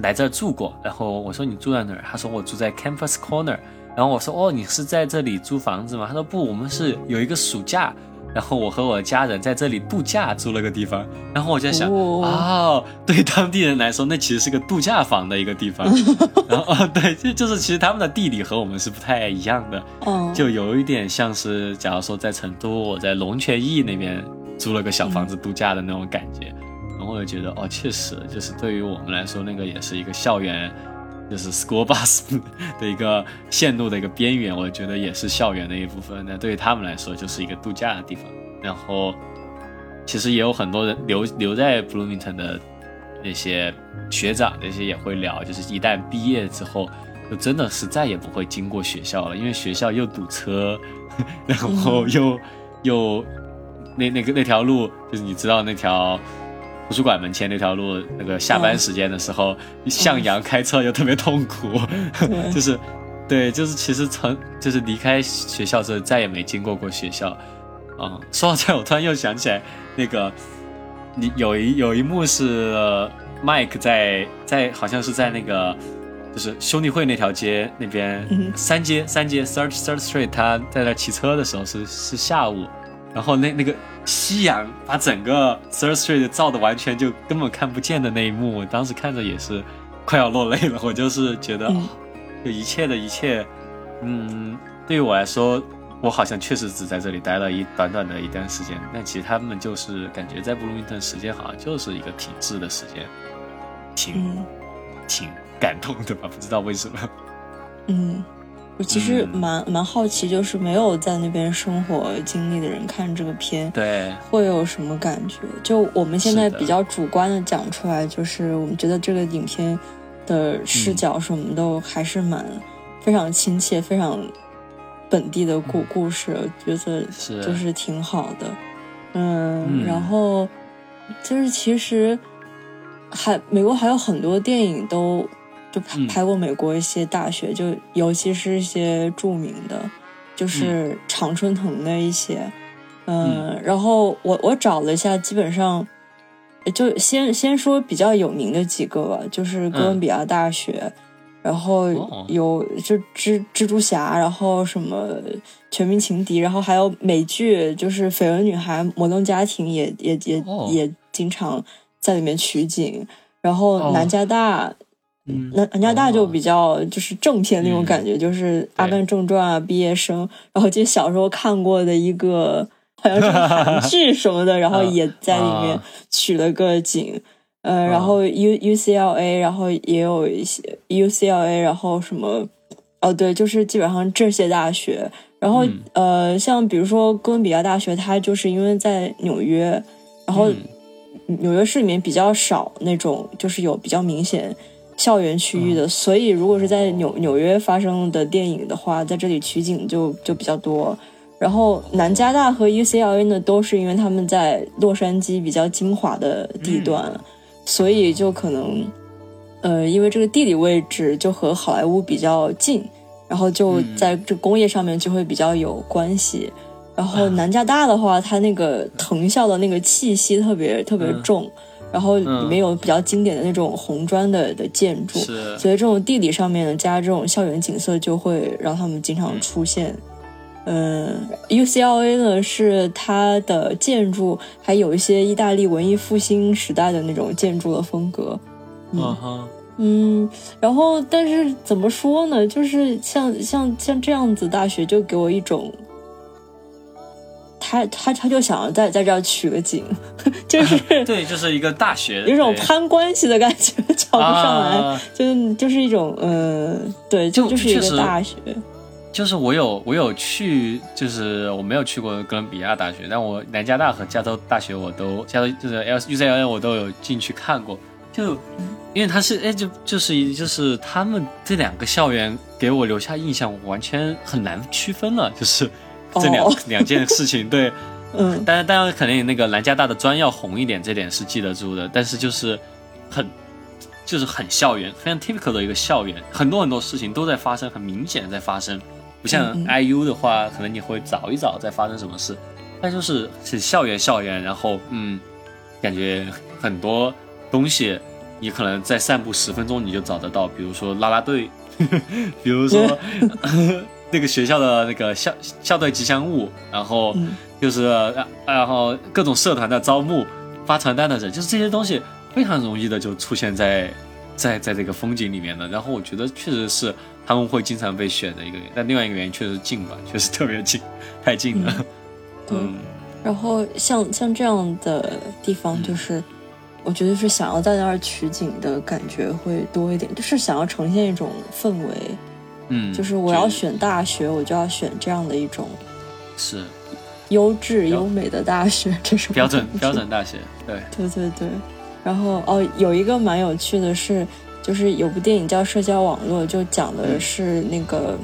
来这儿住过。然后我说你住在哪儿？他说我住在 Campus Corner。然后我说哦，你是在这里租房子吗？他说不，我们是有一个暑假，然后我和我的家人在这里度假，租了个地方。然后我就在想，哦，对当地人来说，那其实是个度假房的一个地方。然后哦，对，就就是其实他们的地理和我们是不太一样的，就有一点像是，假如说在成都，我在龙泉驿那边租了个小房子度假的那种感觉。然后我就觉得，哦，确实，就是对于我们来说，那个也是一个校园，就是 school bus 的一个线路的一个边缘，我觉得也是校园的一部分。那对于他们来说，就是一个度假的地方。然后，其实也有很多人留留在 Bloomington 的那些学长，那些也会聊，就是一旦毕业之后，就真的是再也不会经过学校了，因为学校又堵车，然后又又那那个那条路，就是你知道那条。图书馆门前那条路，那个下班时间的时候，向阳开车又特别痛苦，就是，对，就是其实从就是离开学校之后再也没经过过学校，啊，说到这，我突然又想起来那个，你有一有一幕是 Mike 在在好像是在那个就是兄弟会那条街那边三街三街 Third Third Street，他在那骑车的时候是是下午，然后那那个夕阳把整个 Third Street 照的完全就根本看不见的那一幕，我当时看着也是快要落泪了，我就是觉得。就一切的一切，嗯，对于我来说，我好像确实只在这里待了一短短的一段时间。但其实他们就是感觉在布鲁明顿时间好像就是一个挺滞的时间，挺挺感动的吧？不知道为什么。嗯，我其实蛮蛮好奇，就是没有在那边生活经历的人看这个片，对，会有什么感觉？就我们现在比较主观的讲出来，就是我们觉得这个影片。的视角什么都还是蛮非常亲切、非常本地的故故事，我觉得就是挺好的。嗯，然后就是其实还美国还有很多电影都就拍拍过美国一些大学，就尤其是一些著名的，就是常春藤的一些。嗯，然后我我找了一下，基本上。就先先说比较有名的几个吧，就是哥伦比亚大学，然后有就蜘蜘蛛侠，然后什么全民情敌，然后还有美剧，就是绯闻女孩、摩登家庭也也也也经常在里面取景，然后南加大，南南加大就比较就是正片那种感觉，就是《阿甘正传》啊，毕业生，然后就小时候看过的一个。好像是韩剧什么的，然后 也在里面取了个景，呃，然后 U U C L A，然后也有一些 U C L A，然后什么，哦对，就是基本上这些大学，然后呃，像比如说哥伦比亚大学，它就是因为在纽约，然后纽约市里面比较少那种就是有比较明显校园区域的，所以如果是在纽纽约发生的电影的话，在这里取景就就比较多。然后南加大和 UCLA 呢，都是因为他们在洛杉矶比较精华的地段，所以就可能，呃，因为这个地理位置就和好莱坞比较近，然后就在这工业上面就会比较有关系。然后南加大的话，它那个藤校的那个气息特别特别重，然后里面有比较经典的那种红砖的的建筑，所以这种地理上面的加这种校园景色，就会让他们经常出现。嗯，UCLA 呢是它的建筑还有一些意大利文艺复兴时代的那种建筑的风格。嗯哼，嗯，然后但是怎么说呢？就是像像像这样子大学，就给我一种，他他他就想要在在这儿取个景，就是 对，就是一个大学，有种攀关系的感觉，瞧不上来，就就是一种嗯，对，就就是一个大学。就是我有我有去，就是我没有去过哥伦比亚大学，但我南加大和加州大学我都加州就是 L U C L A 我都有进去看过，就因为它是哎就就是就是他们这两个校园给我留下印象完全很难区分了，就是这两两件事情对，嗯，当然当然肯定那个南加大的砖要红一点，这点是记得住的，但是就是很就是很校园，非常 typical 的一个校园，很多很多事情都在发生，很明显在发生。不像 IU 的话，可能你会找一找在发生什么事，但就是是校园校园，然后嗯，感觉很多东西你可能在散步十分钟你就找得到，比如说啦啦队，比如说 那个学校的那个校校队吉祥物，然后就是然后各种社团的招募发传单的人，就是这些东西非常容易的就出现在在在这个风景里面的，然后我觉得确实是。他们会经常被选的一个原因，但另外一个原因确实近吧，确实特别近，太近了。对，然后像像这样的地方，就是我觉得是想要在那儿取景的感觉会多一点，就是想要呈现一种氛围。嗯，就是我要选大学，我就要选这样的一种是优质优美的大学，这是标准标准大学。对对对对，然后哦，有一个蛮有趣的是。就是有部电影叫《社交网络》，就讲的是那个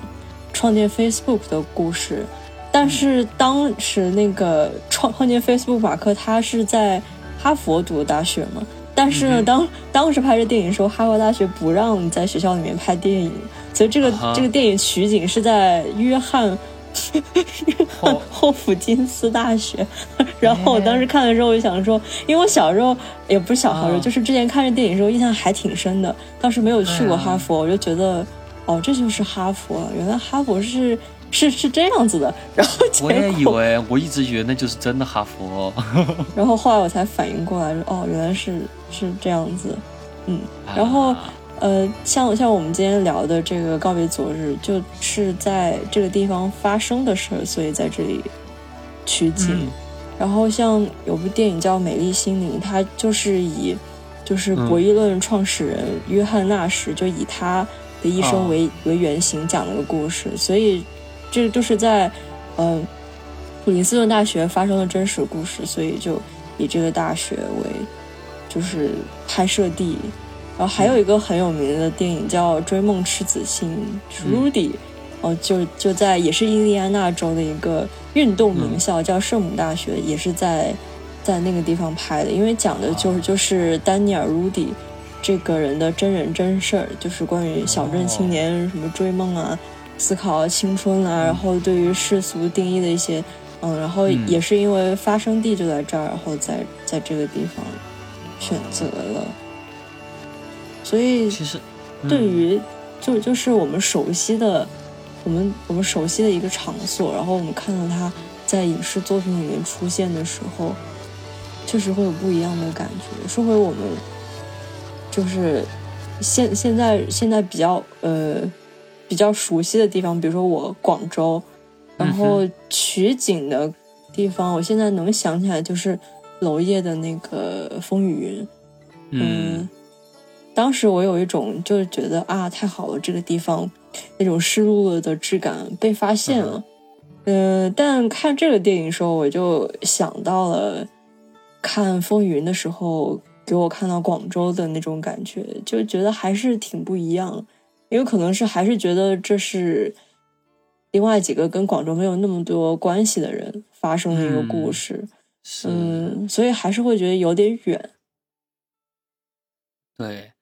创建 Facebook 的故事。但是当时那个创创建 Facebook 马克他是在哈佛读的大学嘛？但是呢，当当时拍这电影的时候，哈佛大学不让在学校里面拍电影，所以这个这个电影取景是在约翰 约翰霍普金斯大学。然后我当时看的时候，我就想说，因为我小时候也不是小时候，就是之前看这电影时候印象还挺深的。当时没有去过哈佛，我就觉得哦，这就是哈佛，原来哈佛是 是是这样子的。然后我也以为，我一直以为那就是真的哈佛。然后后来我才反应过来，哦，原来是是这样子。嗯，然后呃，像像我们今天聊的这个告别昨日，就是在这个地方发生的事儿，所以在这里取景。然后像有部电影叫《美丽心灵》，它就是以就是博弈论创始人约翰纳什就以他的一生为为原型讲了个故事，所以这就是在嗯普林斯顿大学发生的真实故事，所以就以这个大学为就是拍摄地。然后还有一个很有名的电影叫《追梦赤子心》，Rudy。哦，就就在也是印第安纳州的一个运动名校，叫圣母大学，也是在在那个地方拍的。因为讲的就是就是丹尼尔· Rudy 这个人的真人真事儿，就是关于小镇青年什么追梦啊、思考青春啊，然后对于世俗定义的一些，嗯，然后也是因为发生地就在这儿，然后在在这个地方选择了。所以其实对于就就是我们熟悉的。我们我们熟悉的一个场所，然后我们看到它在影视作品里面出现的时候，确实会有不一样的感觉。说回我们，就是现现在现在比较呃比较熟悉的地方，比如说我广州，然后取景的地方，我现在能想起来就是娄烨的那个《风雨云》。嗯，当时我有一种就是觉得啊，太好了，这个地方。那种失落了的质感被发现了，嗯，但看这个电影时候，我就想到了看《风云》的时候，给我看到广州的那种感觉，就觉得还是挺不一样。也有可能是还是觉得这是另外几个跟广州没有那么多关系的人发生的一个故事，嗯，所以还是会觉得有点远。对。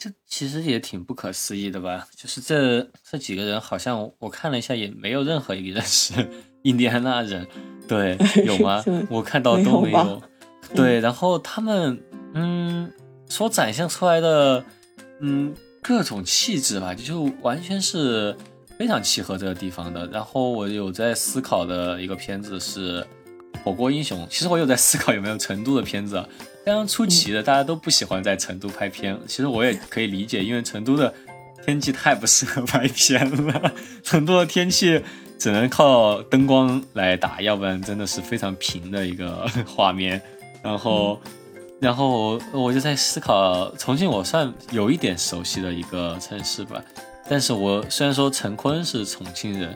这其实也挺不可思议的吧？就是这这几个人，好像我看了一下，也没有任何一个人 是印第安纳人，对，有吗？我看到都没有。对，然后他们，嗯，所展现出来的，嗯，各种气质吧，就完全是非常契合这个地方的。然后我有在思考的一个片子是《火锅英雄》，其实我有在思考有没有成都的片子。非常出奇的，大家都不喜欢在成都拍片。其实我也可以理解，因为成都的天气太不适合拍片了。成都的天气只能靠灯光来打，要不然真的是非常平的一个 画面。然后，然后我就在思考，重庆我算有一点熟悉的一个城市吧。但是我虽然说陈坤是重庆人，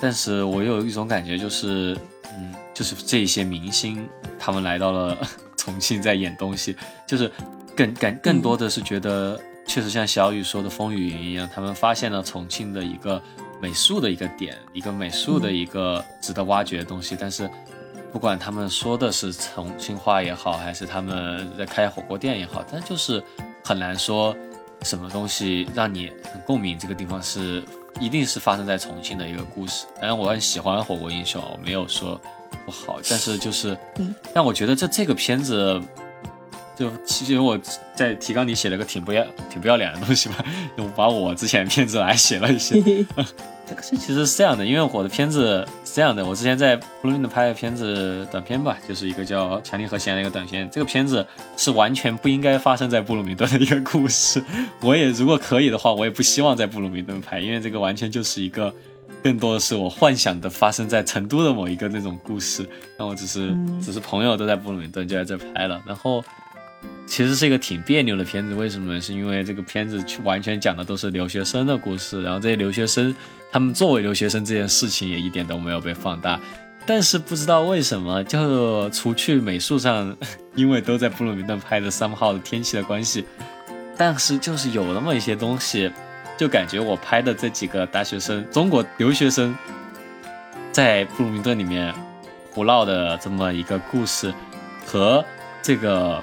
但是我有一种感觉，就是嗯，就是这些明星他们来到了。重庆在演东西，就是更更更多的是觉得，确实像小雨说的风雨云一样，他们发现了重庆的一个美术的一个点，一个美术的一个值得挖掘的东西。但是，不管他们说的是重庆话也好，还是他们在开火锅店也好，但就是很难说什么东西让你很共鸣。这个地方是一定是发生在重庆的一个故事。当然，我很喜欢《火锅英雄》，我没有说。不好，但是就是，但我觉得这这个片子，就其实我在提纲里写了个挺不要挺不要脸的东西吧，就把我之前片子来写了一些。这个其实是这样的，因为我的片子是这样的，我之前在布鲁明顿拍的片子短片吧，就是一个叫《强力和弦》的一个短片。这个片子是完全不应该发生在布鲁明顿的一个故事。我也如果可以的话，我也不希望在布鲁明顿拍，因为这个完全就是一个。更多的是我幻想的发生在成都的某一个那种故事，那我只是只是朋友都在布鲁明顿就在这拍了，然后其实是一个挺别扭的片子，为什么？是因为这个片子完全讲的都是留学生的故事，然后这些留学生他们作为留学生这件事情也一点都没有被放大，但是不知道为什么，就除去美术上，因为都在布鲁明顿拍的三号的天气的关系，但是就是有那么一些东西。就感觉我拍的这几个大学生，中国留学生，在布鲁明顿里面胡闹的这么一个故事，和这个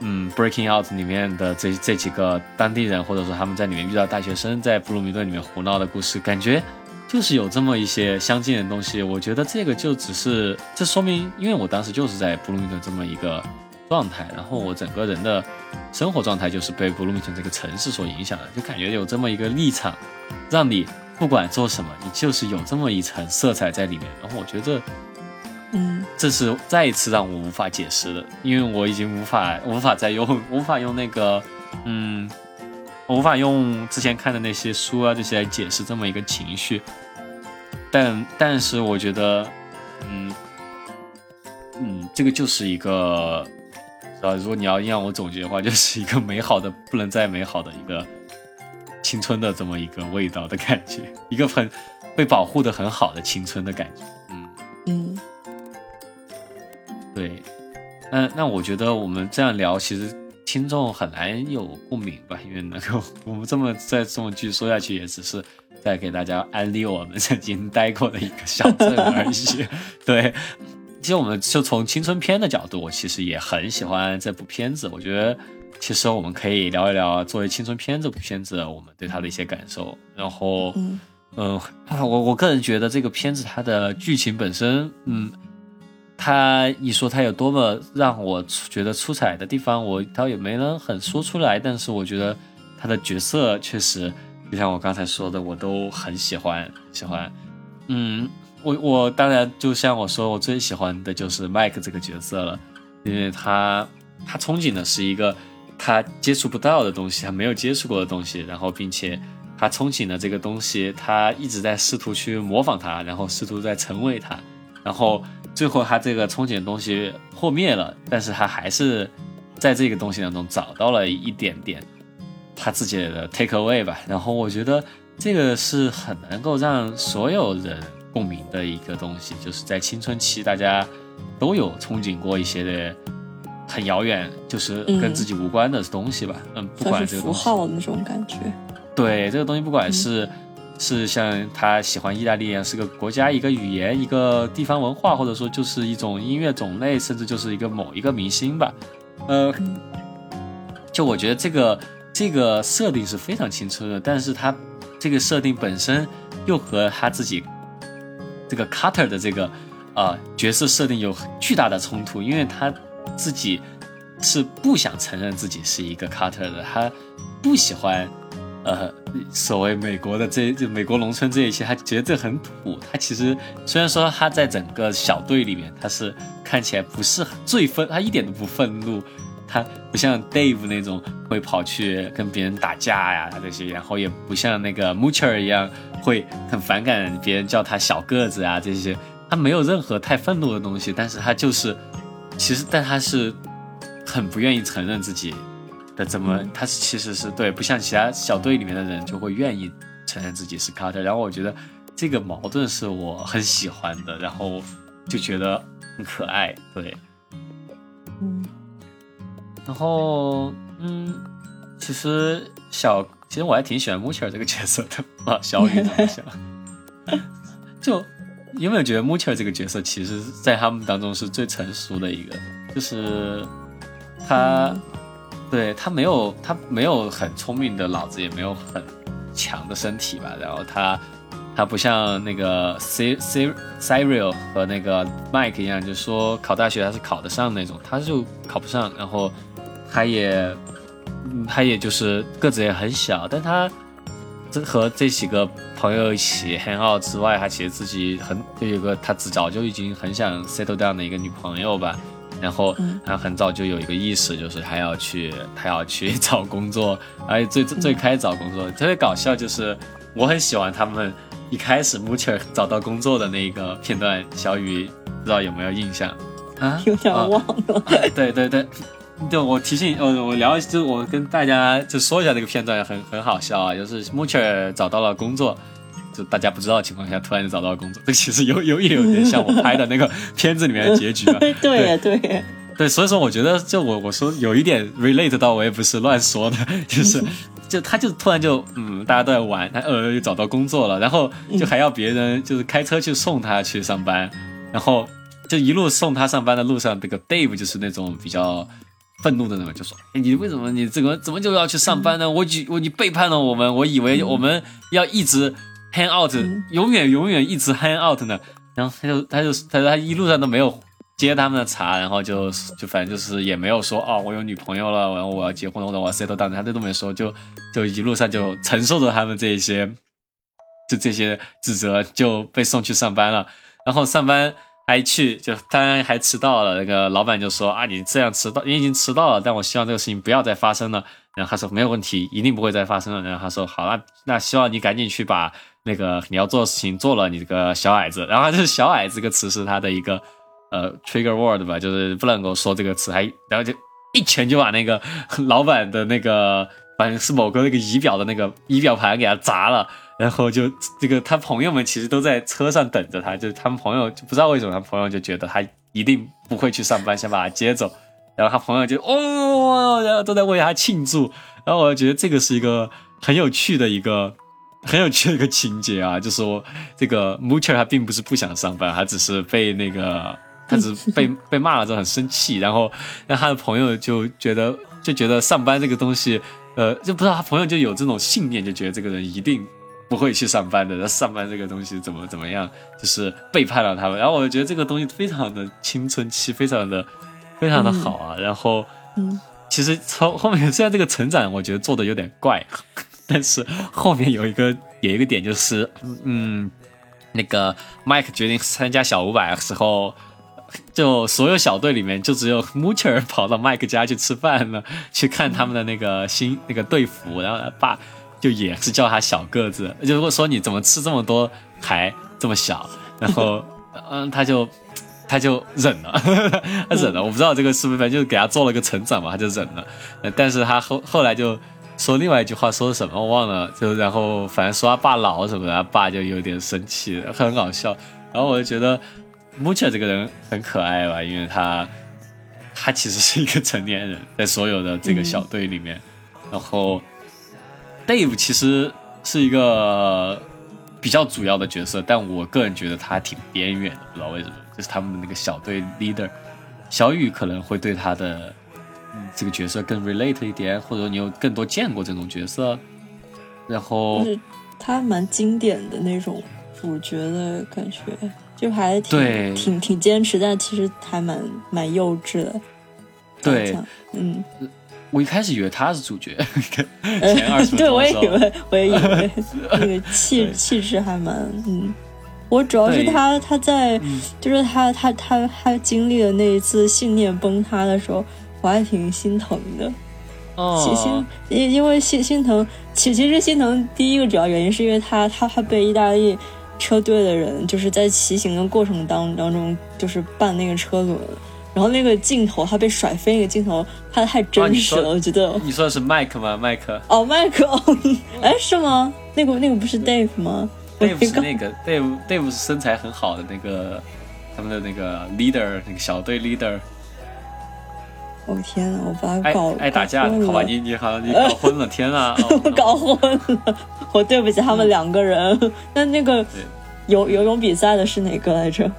嗯，Breaking Out 里面的这这几个当地人，或者说他们在里面遇到大学生在布鲁明顿里面胡闹的故事，感觉就是有这么一些相近的东西。我觉得这个就只是，这说明，因为我当时就是在布鲁明顿这么一个状态，然后我整个人的生活状态就是被布鲁明顿这个城市所影响的，就感觉有这么一个立场，让你不管做什么，你就是有这么一层色彩在里面。然后我觉得。嗯，这是再一次让我无法解释的，因为我已经无法无法再用 无法用那个嗯，无法用之前看的那些书啊这些来解释这么一个情绪。但但是我觉得，嗯嗯，这个就是一个，啊，如果你要让我总结的话，就是一个美好的不能再美好的一个青春的这么一个味道的感觉，一个很被保护的很好的青春的感觉。嗯嗯。对，那，那我觉得我们这样聊，其实听众很难有共鸣吧？因为能够我们这么再这么继续说下去，也只是在给大家安利我们曾经待过的一个小镇而已。对，其实我们就从青春片的角度，我其实也很喜欢这部片子。我觉得其实我们可以聊一聊作为青春片这部片子，我们对它的一些感受。然后，嗯，我我个人觉得这个片子它的剧情本身，嗯。它一说它有多么让我觉得出彩的地方，我倒也没能很说出来。但是我觉得它的角色确实，就像我刚才说的，我都很喜欢，喜欢。嗯，我我当然就像我说，我最喜欢的就是麦克这个角色了，因为他他憧憬的是一个他接触不到的东西，他没有接触过的东西，然后并且他憧憬的这个东西，他一直在试图去模仿他，然后试图在成为他，然后。最后，他这个憧憬的东西破灭了，但是他还是在这个东西当中找到了一点点他自己的 take away 吧。然后我觉得这个是很能够让所有人共鸣的一个东西，就是在青春期大家都有憧憬过一些的很遥远，就是跟自己无关的东西吧。嗯，不管这个符号那种感觉。对，这个东西不管是。是像他喜欢意大利一样，是个国家、一个语言、一个地方文化，或者说就是一种音乐种类，甚至就是一个某一个明星吧。呃，就我觉得这个这个设定是非常青春的，但是他这个设定本身又和他自己这个 Carter 的这个啊角色设定有巨大的冲突，因为他自己是不想承认自己是一个 Carter 的，他不喜欢。呃，所谓美国的这这美国农村这一切，他觉得这很土。他其实虽然说他在整个小队里面，他是看起来不是最愤，他一点都不愤怒，他不像 Dave 那种会跑去跟别人打架呀这些，然后也不像那个 Mucher 一样会很反感别人叫他小个子啊这些，他没有任何太愤怒的东西，但是他就是，其实但他是很不愿意承认自己。的怎么？他是其实是对，不像其他小队里面的人就会愿意承认自己是 Carter，。然后我觉得这个矛盾是我很喜欢的，然后就觉得很可爱。对，嗯，然后嗯，其实小其实我还挺喜欢穆切尔这个角色的啊，小雨怎么想？就有没有觉得穆切尔这个角色，其实在他们当中是最成熟的一个，就是他。对他没有，他没有很聪明的脑子，也没有很强的身体吧。然后他，他不像那个 C C Cyril 和那个 Mike 一样，就说考大学他是考得上那种，他就考不上。然后他也，他也就是个子也很小，但他这和这几个朋友一起 hang out 之外，他其实自己很就有个他早就已经很想 settle down 的一个女朋友吧。然后他很早就有一个意识，就是他要去，他要去 找工作。而且最最开始找工作特别搞笑，就是我很喜欢他们一开始 Mucher 找到工作的那个片段。小雨不知道有没有印象啊？有点忘了。对 对对，对我提醒，呃我聊，就我跟大家就说一下这个片段，很很好笑啊，就是 Mucher 找到了工作。就大家不知道的情况下，突然就找到了工作，这 其实有有也有点像我拍的那个片子里面的结局啊。对对对，所以说我觉得，就我我说有一点 relate 到，我也不是乱说的，就是 就他就突然就嗯，大家都在玩，他呃又找到工作了，然后就还要别人就是开车去送他去上班，然后就一路送他上班的路上，这个 Dave 就是那种比较。愤怒的人就说：“你为什么你这个怎么就要去上班呢？我我你背叛了我们，我以为我们要一直 hang out，永远永远一直 hang out 呢。”然后他就他就他他一路上都没有接他们的茬，然后就就反正就是也没有说哦，我有女朋友了，然后我要结婚了，我要 settle down，他这都没说，就就一路上就承受着他们这些就这些指责，就被送去上班了。然后上班还去就当然还迟到了，那个老板就说啊，你这样迟到，你已经迟到了，但我希望这个事情不要再发生了。然后他说没有问题，一定不会再发生了。然后他说好了，那希望你赶紧去把。那个你要做的事情做了，你这个小矮子，然后就是“小矮子”这个词是他的一个呃 trigger word 吧，就是不能够说这个词，还然后就一拳就把那个老板的那个反正是某个那个仪表的那个仪表盘给他砸了，然后就这个他朋友们其实都在车上等着他，就是他们朋友就不知道为什么，他朋友就觉得他一定不会去上班，想把他接走，然后他朋友就哦，然后都在为他庆祝，然后我觉得这个是一个很有趣的一个。很有趣的一个情节啊，就是说这个 Mucher 他并不是不想上班，他只是被那个，他只是被被骂了之后很生气，然后让他的朋友就觉得就觉得上班这个东西，呃，就不知道他朋友就有这种信念，就觉得这个人一定不会去上班的，那上班这个东西怎么怎么样，就是背叛了他们。然后我觉得这个东西非常的青春期，非常的非常的好啊。然后，嗯，其实从后面虽然这个成长，我觉得做的有点怪。但是后面有一个有一个点就是，嗯，那个 Mike 决定参加小五百的时候，就所有小队里面就只有 Mucher 跑到 Mike 家去吃饭了，去看他们的那个新那个队服，然后他爸就也是叫他小个子，就如果说你怎么吃这么多还这么小，然后 嗯他就他就忍了，他忍了，我不知道这个是不是反正就给他做了个成长嘛，他就忍了，但是他后后来就。说另外一句话说什么我忘了，就然后反正说他爸老什么的，他爸就有点生气，很搞笑。然后我就觉得 Mucha 这个人很可爱吧，因为他他其实是一个成年人，在所有的这个小队里面。然后 Dave 其实是一个比较主要的角色，但我个人觉得他挺边缘的，不知道为什么，就是他们的那个小队 leader 小雨可能会对他的。这个角色更 relate 一点，或者你有更多见过这种角色，然后就是他蛮经典的那种主角的感觉，就还挺挺挺坚持，但其实还蛮蛮幼稚的。对，嗯，我一开始以为他是主角，前二十对我也以为，我也以为 那个气气质还蛮嗯，我主要是他他在就是他他他他经历了那一次信念崩塌的时候。我还挺心疼的，哦，心因因为心心疼，其其实心疼第一个主要原因是因为他他他被意大利车队的人就是在骑行的过程当当中就是绊那个车轮，然后那个镜头他被甩飞那个镜头拍的太真实了，我觉得你说的是麦克吗？麦克哦，麦克哦，哎是吗？那个那个不是 Dave 吗？Dave 是那个 Dave Dave 是身材很好的那个他们的那个 leader 那个小队 leader。我天呐，我把他搞爱打架，好吧，你你好，你搞 混了，天呐，我搞混了，我对不起他们两个人。那那个游游泳比赛的是哪个来着？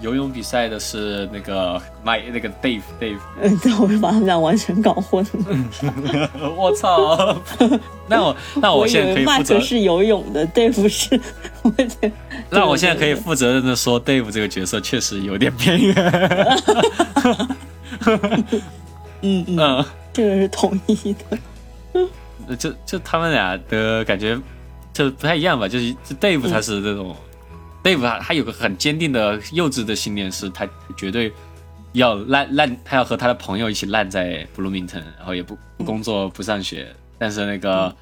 游泳比赛的是那个麦，那个 Dave Dave。嗯，对，我把他们俩完全搞混了。我操！那我那我现在可以负责是游泳的，Dave 是。那我现在可以负责 任的说，Dave 这个角色确实有点边缘。嗯嗯，这个是统一的。就就他们俩的感觉就不太一样吧？就是这 Dave 他是这种，Dave 他他有个很坚定的幼稚的信念，是他绝对要烂烂，他要和他的朋友一起烂在布鲁明腾，然后也不不工作不上学。但是那个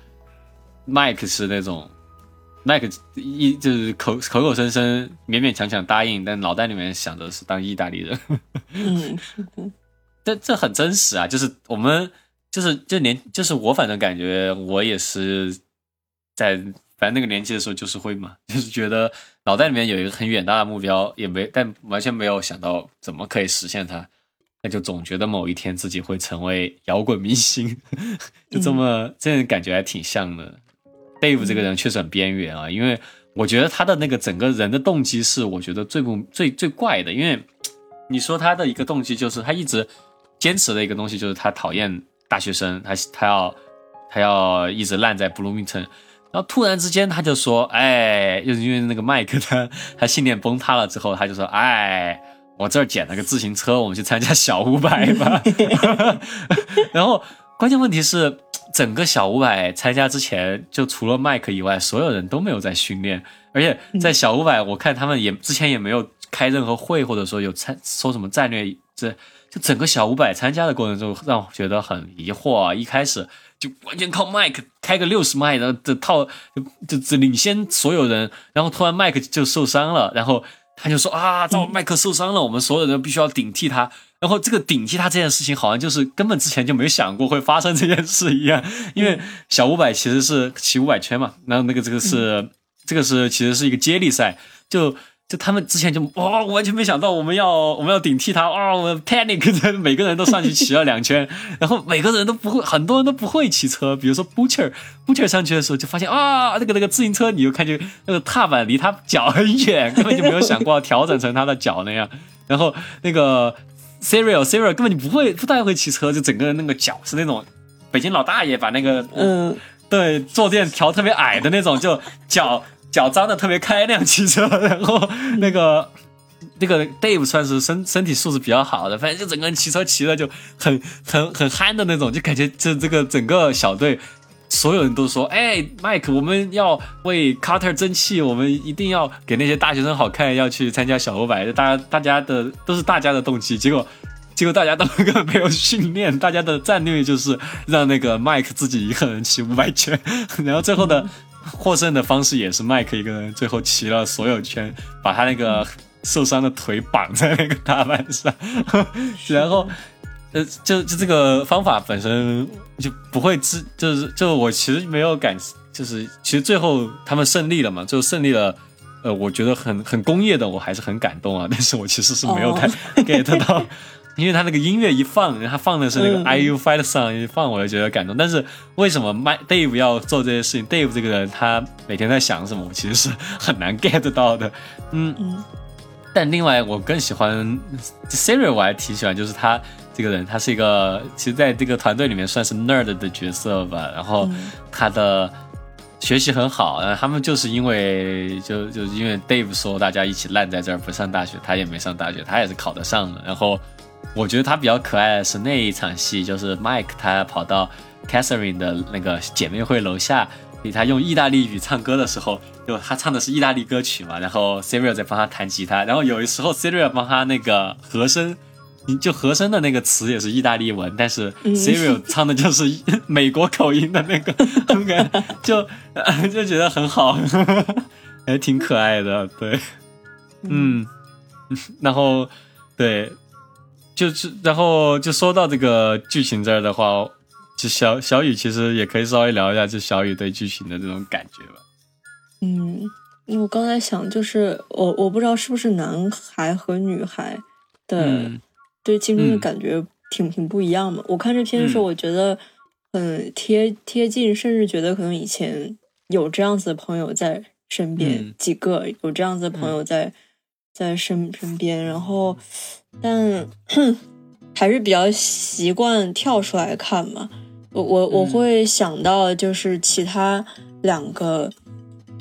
Mike 是那种，Mike 一就是口口口声声勉勉强强答应，但脑袋里面想的是当意大利人。嗯，是的。这这很真实啊，就是我们就是就年就是我反正感觉我也是在反正那个年纪的时候就是会嘛，就是觉得脑袋里面有一个很远大的目标，也没但完全没有想到怎么可以实现它，那就总觉得某一天自己会成为摇滚明星，就这么这种感觉还挺像的。Dave 这个人确实很边缘啊，因为我觉得他的那个整个人的动机是我觉得最不最最怪的，因为你说他的一个动机就是他一直。坚持的一个东西就是他讨厌大学生，他他要他要一直烂在 Bloomington。然后突然之间他就说，哎，就是因为那个麦克他他信念崩塌了之后，他就说，哎，我这儿捡了个自行车，我们去参加小五百吧。然后关键问题是。整个小五百参加之前，就除了麦克以外，所有人都没有在训练。而且在小五百，我看他们也之前也没有开任何会，或者说有参说什么战略。这就整个小五百参加的过程中，让我觉得很疑惑。啊！一开始就完全靠麦克开个六十迈的的套，就就领先所有人。然后突然麦克就受伤了，然后他就说啊，赵麦克受伤了，我们所有人必须要顶替他。然后这个顶替他这件事情，好像就是根本之前就没有想过会发生这件事一样。因为小五百其实是骑五百圈嘛，然后那个这个是这个是其实是一个接力赛，就就他们之前就哇完全没想到我们要我们要顶替他啊，我们 panic，每个人都上去骑了两圈，然后每个人都不会，很多人都不会骑车，比如说 butcher butcher 上去的时候就发现啊，那个那个自行车你就看见那个踏板离他脚很远，根本就没有想过要调整成他的脚那样，然后那个。Serial Serial 根本就不会不太会骑车，就整个人那个脚是那种北京老大爷把那个嗯对坐垫调特别矮的那种，就脚脚张的特别开那样骑车。然后那个那个 Dave 算是身身体素质比较好的，反正就整个人骑车骑的就很很很憨的那种，就感觉这这个整个小队。所有人都说：“哎，Mike，，我们要为 Carter 争气，我们一定要给那些大学生好看，要去参加小五百。大家大家的都是大家的动机，结果结果大家都根本没有训练，大家的战略就是让那个 Mike 自己一个人骑五百圈，然后最后的获胜的方式也是麦克一个人最后骑了所有圈，把他那个受伤的腿绑在那个踏板上，然后。”呃，就就这个方法本身就不会知，就是就我其实没有感，就是其实最后他们胜利了嘛，最后胜利了，呃，我觉得很很工业的，我还是很感动啊。但是我其实是没有太 get 到，因为他那个音乐一放，他放的是那个 IU Fight Song 一放，我就觉得感动。但是为什么 My Dave 要做这些事情？Dave 这个人他每天在想什么？我其实是很难 get 到的。嗯嗯。但另外我更喜欢 Siri，我还挺喜欢，就是他。这个人他是一个，其实在这个团队里面算是 nerd 的角色吧。然后他的学习很好，然后他们就是因为就就因为 Dave 说大家一起烂在这儿不上大学，他也没上大学，他也是考得上的。然后我觉得他比较可爱的是那一场戏，就是 Mike 他跑到 Catherine 的那个姐妹会楼下，给他用意大利语唱歌的时候，就他唱的是意大利歌曲嘛，然后 Siri 在帮他弹吉他，然后有的时候 Siri 帮他那个和声。你就和声的那个词也是意大利文，但是 Siri 唱的就是美国口音的那个，就就觉得很好，还挺可爱的，对，嗯，然后对，就是然后就说到这个剧情这儿的话，就小小雨其实也可以稍微聊一下，就小雨对剧情的这种感觉吧。嗯，我刚才想就是我我不知道是不是男孩和女孩的。对青春的感觉挺挺不一样的。我看这片的时候，我觉得很贴贴近，甚至觉得可能以前有这样子的朋友在身边，几个有这样子的朋友在在身身边，然后但 还是比较习惯跳出来看嘛。我我我会想到就是其他两个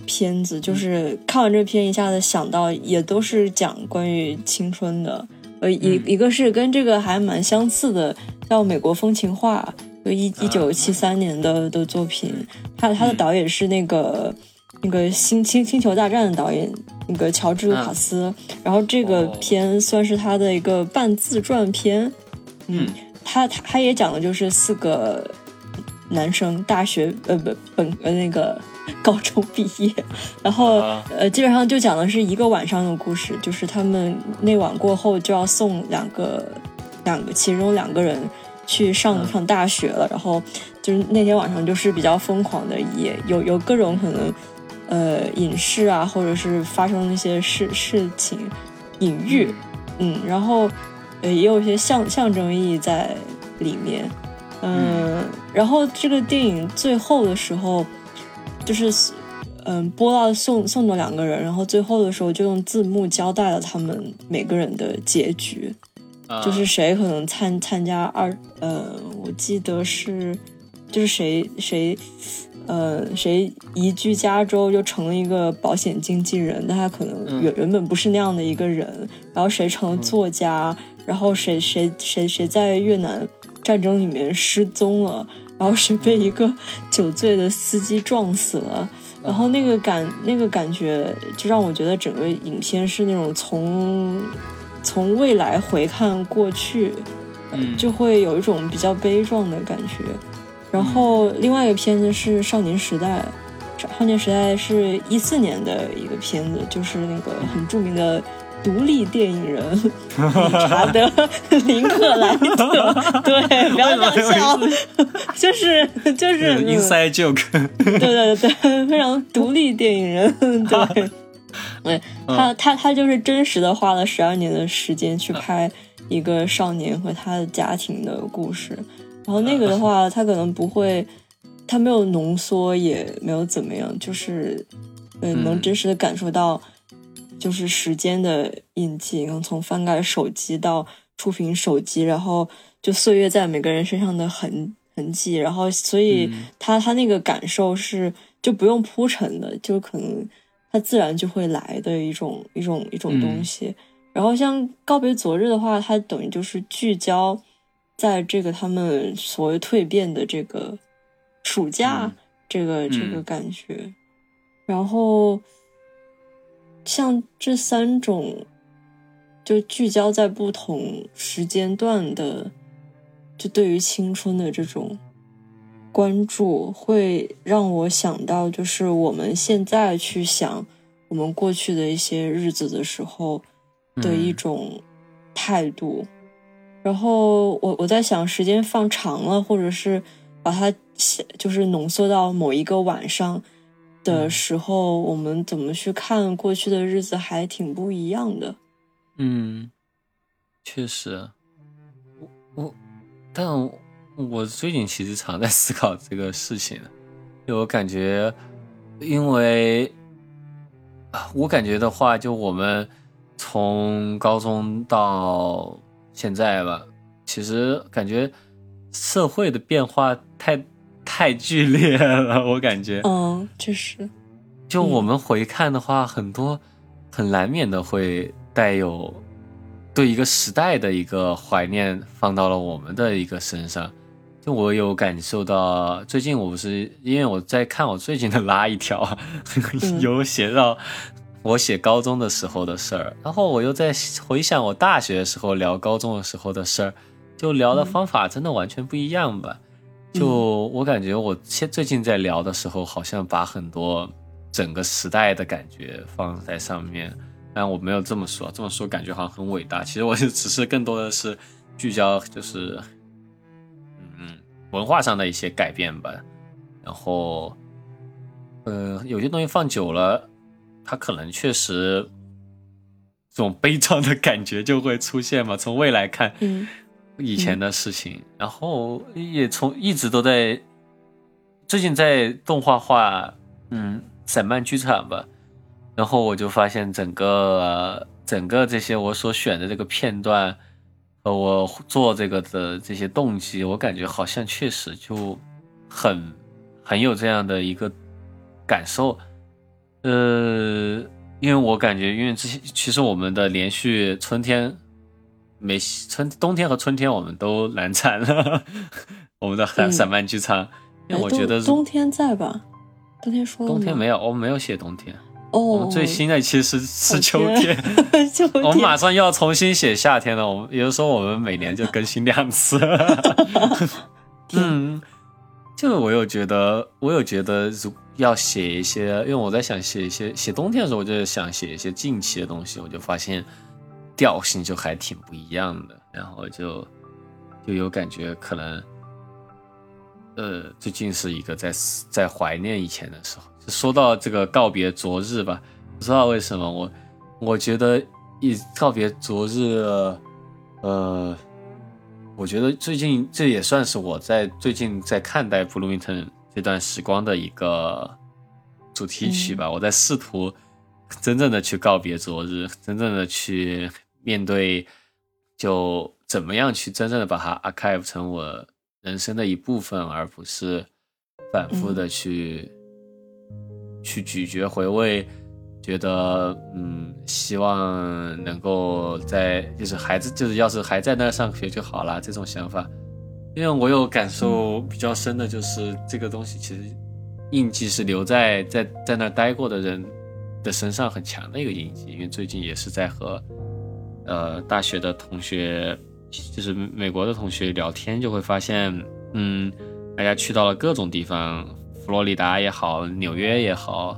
片子，就是看完这篇一下子想到也都是讲关于青春的。呃，一一个是跟这个还蛮相似的，叫《美国风情画》，就一一九七三年的的作品。他他的导演是那个那个《星星星球大战》的导演，那个乔治卢卡斯。然后这个片算是他的一个半自传片。嗯，他他他也讲的就是四个男生大学呃不本呃那个。高中毕业，然后呃，基本上就讲的是一个晚上的故事，就是他们那晚过后就要送两个两个其中两个人去上上大学了，然后就是那天晚上就是比较疯狂的一夜，有有各种可能呃隐士啊，或者是发生一些事事情隐喻，嗯，然后呃也有一些象象征意义在里面，嗯，然后这个电影最后的时候。就是，嗯，播到送送的两个人，然后最后的时候就用字幕交代了他们每个人的结局，就是谁可能参参加二呃，我记得是就是谁谁呃谁移居加州就成了一个保险经纪人，但他可能原原本不是那样的一个人，然后谁成了作家，然后谁谁谁谁在越南战争里面失踪了，然后谁被一个酒醉的司机撞死了。然后那个感那个感觉，就让我觉得整个影片是那种从从未来回看过去，就会有一种比较悲壮的感觉。然后另外一个片子是《少年时代》，《少年时代》是一四年的一个片子，就是那个很著名的。独立电影人理查德·林克莱特，对，不要笑，就是就是 inside joke，对对对，非常独立电影人，对，对他他他就是真实的花了十二年的时间去拍一个少年和他的家庭的故事，然后那个的话，它可能不会，它没有浓缩，也没有怎么样，就是嗯，能真实的感受到。就是时间的印记，然后从翻盖手机到触屏手机，然后就岁月在每个人身上的痕痕迹，然后所以他他那个感受是就不用铺陈的，就可能它自然就会来的一种一种一种东西。然后像告别昨日的话，它等于就是聚焦在这个他们所谓蜕变的这个暑假这个这个感觉，然后。像这三种，就聚焦在不同时间段的，就对于青春的这种关注，会让我想到，就是我们现在去想我们过去的一些日子的时候的一种态度。然后我我在想，时间放长了，或者是把它就是浓缩到某一个晚上。的时候，我们怎么去看过去的日子，还挺不一样的。嗯，确实，我我，但我最近其实常在思考这个事情，就我感觉，因为啊，我感觉的话，就我们从高中到现在吧，其实感觉社会的变化太。太剧烈了，我感觉。嗯，确实。就我们回看的话，很多很难免的会带有对一个时代的一个怀念，放到了我们的一个身上。就我有感受到，最近我不是因为我在看我最近的拉一条，有写到我写高中的时候的事儿，然后我又在回想我大学的时候聊高中的时候的事儿，就聊的方法真的完全不一样吧。就我感觉，我现最近在聊的时候，好像把很多整个时代的感觉放在上面，但我没有这么说，这么说感觉好像很伟大。其实我就只是更多的是聚焦，就是嗯文化上的一些改变吧。然后，呃，有些东西放久了，它可能确实这种悲壮的感觉就会出现嘛。从未来看，嗯。以前的事情，然后也从一直都在，最近在动画化，嗯，散漫剧场吧，然后我就发现整个整个这些我所选的这个片段和我做这个的这些动机，我感觉好像确实就很很有这样的一个感受，呃，因为我感觉，因为之前其实我们的连续春天。没春冬天和春天我们都难产了，我们的散散漫剧场，因为我觉得冬天在吧？冬天说冬天没有，我们没有写冬天。哦，我们最新的其实是秋天 我们马上又要重新写夏天了。我们也就是说，我们每年就更新两次。嗯，就我有觉得，我有觉得，如要写一些，因为我在想写一些写冬天的时候，我就想写一些近期的东西，我就发现。调性就还挺不一样的，然后就就有感觉，可能呃，最近是一个在在怀念以前的时候。说到这个告别昨日吧，不知道为什么我我觉得一告别昨日，呃，我觉得最近这也算是我在最近在看待《布鲁明特这段时光的一个主题曲吧。我在试图真正的去告别昨日，真正的去。面对就怎么样去真正的把它 archive 成我人生的一部分，而不是反复的去去咀嚼回味，觉得嗯，希望能够在就是孩子就是要是还在那上学就好了这种想法。因为我有感受比较深的就是这个东西其实印记是留在在在那待过的人的身上很强的一个印记，因为最近也是在和。呃，大学的同学，就是美国的同学聊天，就会发现，嗯，大家去到了各种地方，佛罗里达也好，纽约也好，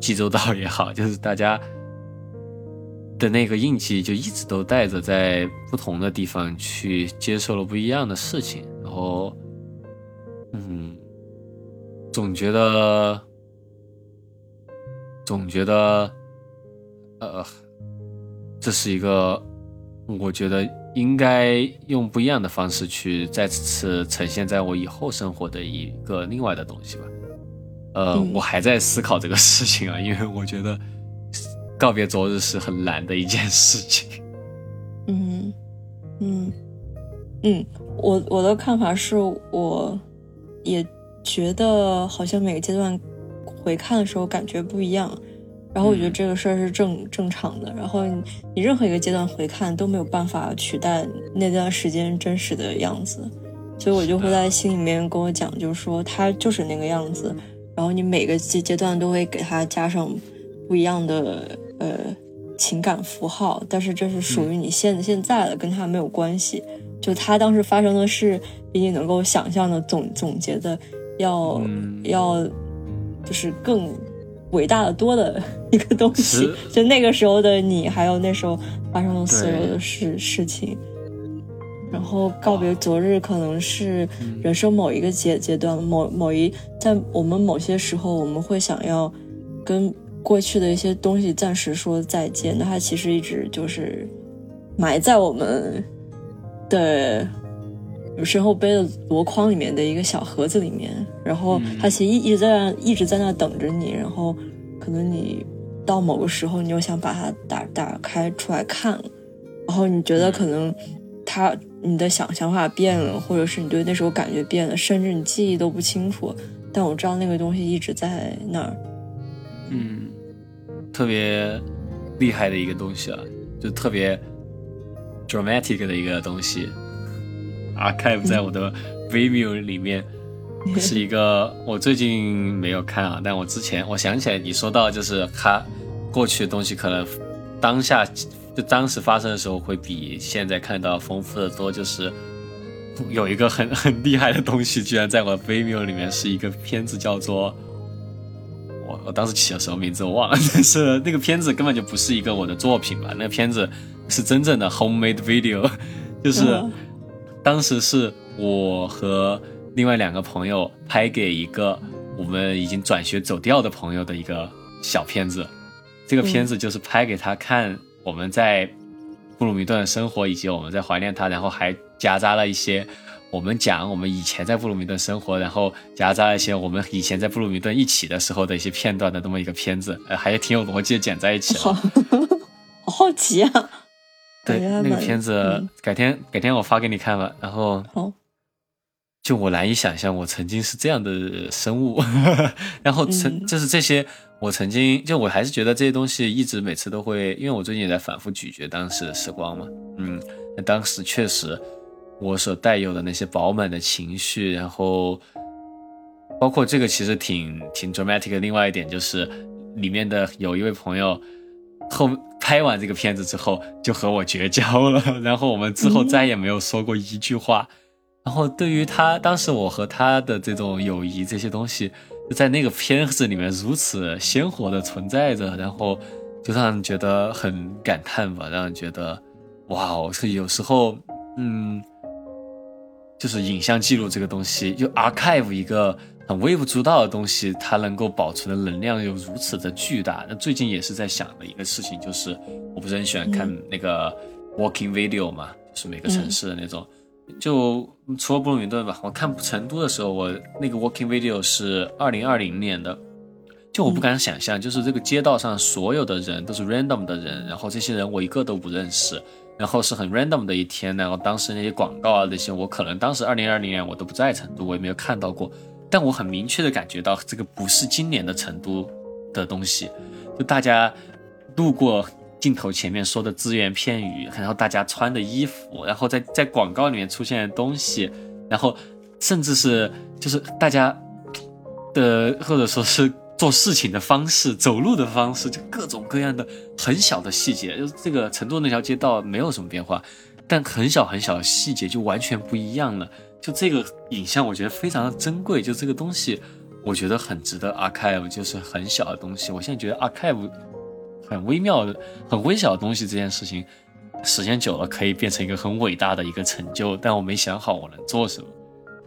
济州岛也好，就是大家的那个印记就一直都带着，在不同的地方去接受了不一样的事情，然后，嗯，总觉得，总觉得，呃。这是一个，我觉得应该用不一样的方式去再次呈现在我以后生活的一个另外的东西吧。呃，我还在思考这个事情啊，因为我觉得告别昨日是很难的一件事情。嗯嗯嗯，我我的看法是，我也觉得好像每个阶段回看的时候感觉不一样。然后我觉得这个事儿是正正常的。然后你任何一个阶段回看都没有办法取代那段时间真实的样子，所以我就会在心里面跟我讲，就是说他就是那个样子。然后你每个阶阶段都会给他加上不一样的呃情感符号，但是这是属于你现现在的，跟他没有关系。就他当时发生的事，比你能够想象的总总结的要要就是更。伟大的多的一个东西，就那个时候的你，还有那时候发生的所有的事事情，然后告别昨日，可能是人生某一个阶阶段，某某一在我们某些时候，我们会想要跟过去的一些东西暂时说再见，那它其实一直就是埋在我们的身后背的箩筐里面的一个小盒子里面。然后它其实一一直在一直在那等着你，然后可能你到某个时候，你又想把它打打开出来看，然后你觉得可能它你的想想法变了，或者是你对那时候感觉变了，甚至你记忆都不清楚，但我知道那个东西一直在那儿。嗯，特别厉害的一个东西啊，就特别 dramatic 的一个东西，archive 在我的 Vimeo 里面。是一个我最近没有看啊，但我之前我想起来你说到就是他过去的东西可能当下就当时发生的时候会比现在看到丰富的多，就是有一个很很厉害的东西，居然在我 Vimeo 里面是一个片子，叫做我我当时起了什么名字我忘了，但是那个片子根本就不是一个我的作品吧，那个片子是真正的 homemade video，就是当时是我和。另外两个朋友拍给一个我们已经转学走掉的朋友的一个小片子，这个片子就是拍给他看我们在布鲁明顿的生活，以及我们在怀念他，然后还夹杂了一些我们讲我们以前在布鲁明顿生活，然后夹杂一些我们以前在布鲁明顿一起的时候的一些片段的这么一个片子，呃，还挺有逻辑的剪在一起了。好 好奇啊！对，那个片子改天改天我发给你看吧，然后。好。就我难以想象，我曾经是这样的生物，然后曾就是这些，我曾经就我还是觉得这些东西一直每次都会，因为我最近也在反复咀嚼当时的时光嘛，嗯，当时确实我所带有的那些饱满的情绪，然后包括这个其实挺挺 dramatic 的。另外一点就是里面的有一位朋友后拍完这个片子之后就和我绝交了，然后我们之后再也没有说过一句话。然后对于他当时我和他的这种友谊这些东西，就在那个片子里面如此鲜活的存在着，然后就让人觉得很感叹吧，让人觉得哇，是有时候嗯，就是影像记录这个东西，就 archive 一个很微不足道的东西，它能够保存的能量又如此的巨大。那最近也是在想的一个事情，就是我不是很喜欢看那个 walking video 嘛，就是每个城市的那种。就除了布鲁明顿吧，我看成都的时候，我那个 walking video 是二零二零年的，就我不敢想象，就是这个街道上所有的人都是 random 的人，然后这些人我一个都不认识，然后是很 random 的一天，然后当时那些广告啊那些，我可能当时二零二零年我都不在成都，我也没有看到过，但我很明确的感觉到这个不是今年的成都的东西，就大家路过镜头前面说的只言片语，然后大家穿的衣服，然后在在广告里面出现的东西，然后甚至是就是大家的或者说是。做事情的方式，走路的方式，就各种各样的很小的细节，就是这个成都那条街道没有什么变化，但很小很小的细节就完全不一样了。就这个影像，我觉得非常的珍贵。就这个东西，我觉得很值得 archive，就是很小的东西。我现在觉得 archive 很微妙的、很微小的东西，这件事情时间久了可以变成一个很伟大的一个成就，但我没想好我能做什么。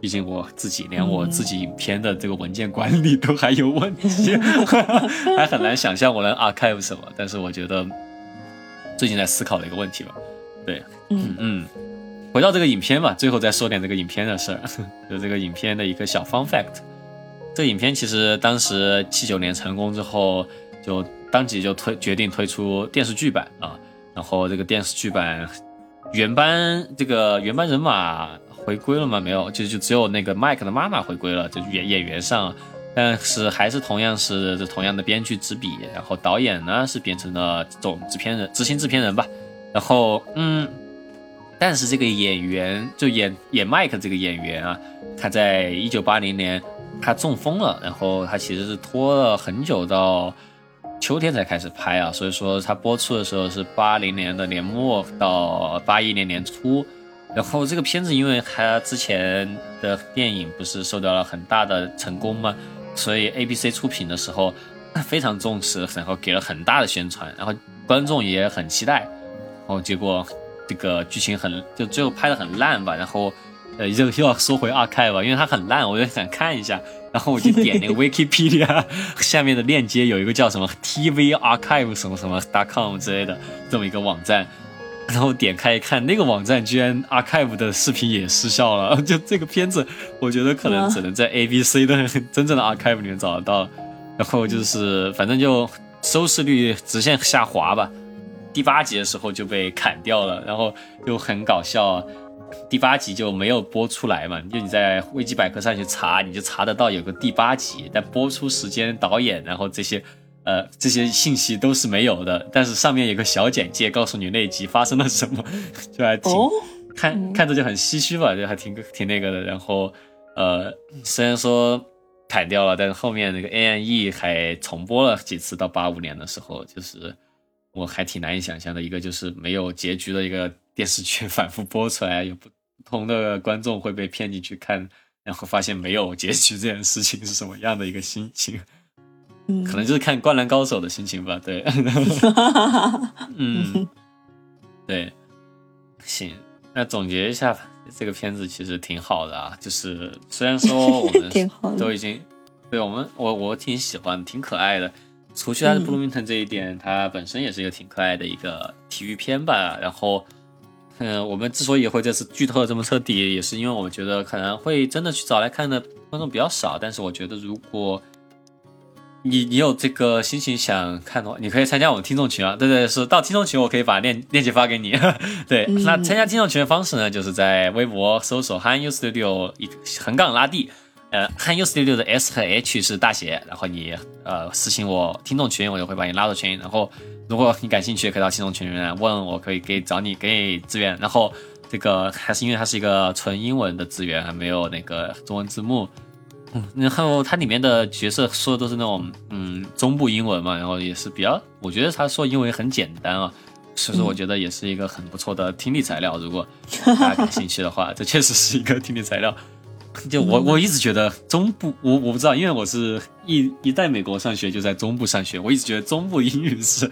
毕竟我自己连我自己影片的这个文件管理都还有问题，还很难想象我能 archive 什么。但是我觉得最近在思考的一个问题吧。对，嗯嗯，回到这个影片吧，最后再说点这个影片的事儿，就这个影片的一个小 fun fact。这个影片其实当时七九年成功之后，就当即就推决定推出电视剧版啊，然后这个电视剧版原班这个原班人马。回归了吗？没有，就就只有那个麦克的妈妈回归了，就演演员上，但是还是同样是同样的编剧执笔，然后导演呢是变成了总制片人、执行制片人吧。然后嗯，但是这个演员就演演麦克这个演员啊，他在一九八零年他中风了，然后他其实是拖了很久到秋天才开始拍啊，所以说他播出的时候是八零年的年末到八一年年初。然后这个片子，因为他之前的电影不是受到了很大的成功嘛，所以 A B C 出品的时候 非常重视，然后给了很大的宣传，然后观众也很期待。然后结果这个剧情很就最后拍的很烂吧。然后呃又 又要说回 Archive 吧，因为它很烂，我就想看一下。然后我就点那个 Wikipedia 下面的链接，有一个叫什么 TV Archive 什么什么 .com 之类的这么一个网站。然后点开一看，那个网站居然 archive 的视频也失效了。就这个片子，我觉得可能只能在 A B C 的 真正的 archive 里面找得到。然后就是，反正就收视率直线下滑吧。第八集的时候就被砍掉了，然后就很搞笑，第八集就没有播出来嘛。就你在维基百科上去查，你就查得到有个第八集，但播出时间、导演，然后这些。呃，这些信息都是没有的，但是上面有个小简介，告诉你那集发生了什么，就还挺看看着就很唏嘘吧，就还挺挺那个的。然后，呃，虽然说砍掉了，但是后面那个 A N E 还重播了几次，到八五年的时候，就是我还挺难以想象的一个，就是没有结局的一个电视剧 反复播出来，有不同的观众会被骗进去看，然后发现没有结局这件事情是什么样的一个心情。可能就是看《灌篮高手》的心情吧，对，嗯，对，行，那总结一下吧，这个片子其实挺好的啊，就是虽然说我们 都已经，对我们我我挺喜欢，挺可爱的，除去它的布鲁明顿这一点，它本身也是一个挺可爱的一个体育片吧。然后，嗯，我们之所以会这次剧透这么彻底，也是因为我觉得可能会真的去找来看的观众比较少，但是我觉得如果你你有这个心情想看的话，你可以参加我们听众群啊。对对，是到听众群，我可以把链链接发给你。对，那参加听众群的方式呢，就是在微博搜索 “Han U Studio 一横杠拉 D，呃，，Han U Studio 的 S 和 H 是大写，然后你呃私信我听众群，我就会把你拉入群。然后如果你感兴趣，可以到听众群里面问我，可以给找你给资源。然后这个还是因为它是一个纯英文的资源，还没有那个中文字幕。嗯，然后它里面的角色说的都是那种嗯中部英文嘛，然后也是比较，我觉得他说英文很简单啊，所以说我觉得也是一个很不错的听力材料。如果大家感兴趣的话，这确实是一个听力材料。就我我一直觉得中部，我我不知道，因为我是一一在美国上学，就在中部上学，我一直觉得中部英语是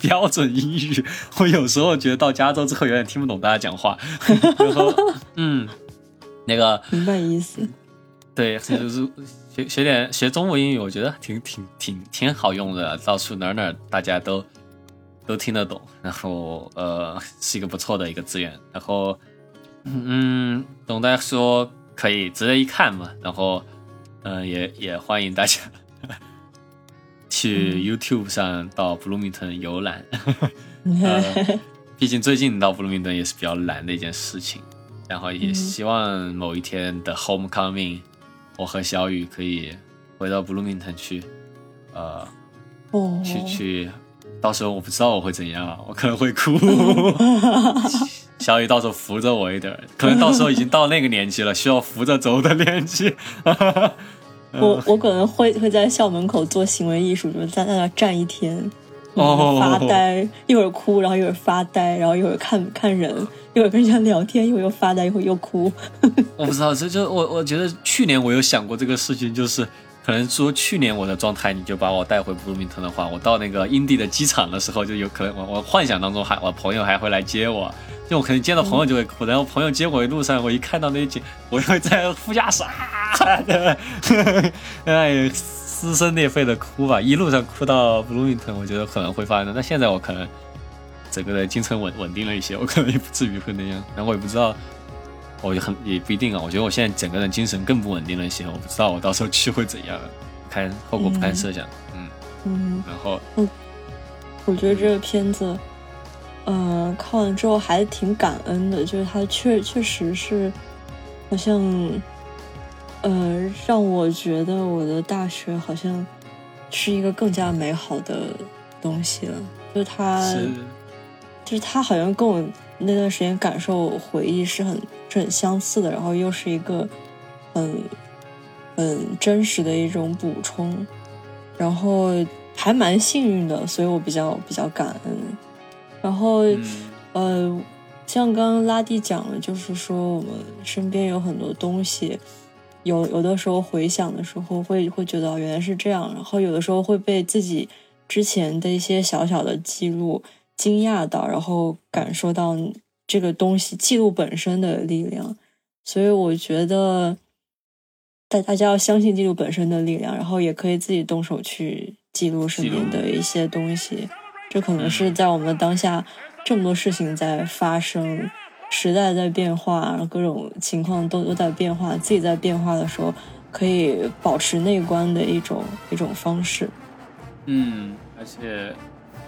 标准英语。我有时候觉得到加州之后有点听不懂大家讲话。然后嗯，那个明白意思。对，就是学学点学中文英语，我觉得挺挺挺挺好用的，到处哪哪大家都都听得懂，然后呃是一个不错的一个资源，然后嗯，总的来说可以值得一看嘛，然后嗯也也欢迎大家去 YouTube 上到 Bloomington 游览，毕竟最近到布鲁明顿也是比较难的一件事情，然后也希望某一天的 homecoming，我和小雨可以回到 Bloomington 去，呃，哦，去去，到时候我不知道我会怎样，我可能会哭。小雨到时候扶着我一点，可能到时候已经到那个年纪了，需要扶着走的年纪。我我可能会会在校门口做行为艺术，就是在那站一天，发呆，一会儿哭，然后一会儿发呆，然后一会儿看看人，一会儿跟人家聊天，一会儿又发呆，一会儿又哭。我不知道，这就我我觉得去年我有想过这个事情，就是可能说去年我的状态，你就把我带回布鲁明顿的话，我到那个英地的机场的时候，就有可能我我幻想当中还我朋友还会来接我。就我可能见到朋友就会哭，然后朋友接我的路上，我一看到那景，我就会在副驾驶啊，哎，撕心裂肺的哭吧，一路上哭到布鲁明顿，我觉得可能会发生。那现在我可能整个的精神稳稳定了一些，我可能也不至于会那样。然后我也不知道，我也很也不一定啊。我觉得我现在整个人精神更不稳定了一些，我不知道我到时候去会怎样，看后果不堪设想。嗯嗯，然后嗯，我觉得这个片子。嗯，看完之后还挺感恩的，就是它确确实是，好像，呃，让我觉得我的大学好像是一个更加美好的东西了。就是它，就是它好像跟我那段时间感受回忆是很是很相似的，然后又是一个很很真实的一种补充，然后还蛮幸运的，所以我比较比较感恩。然后，呃，像刚刚拉蒂讲了，就是说我们身边有很多东西，有有的时候回想的时候会会觉得原来是这样，然后有的时候会被自己之前的一些小小的记录惊讶到，然后感受到这个东西记录本身的力量。所以我觉得大大家要相信记录本身的力量，然后也可以自己动手去记录身边的一些东西。这可能是在我们当下这么多事情在发生，时代在变化，各种情况都都在变化，自己在变化的时候，可以保持内观的一种一种方式。嗯，而且，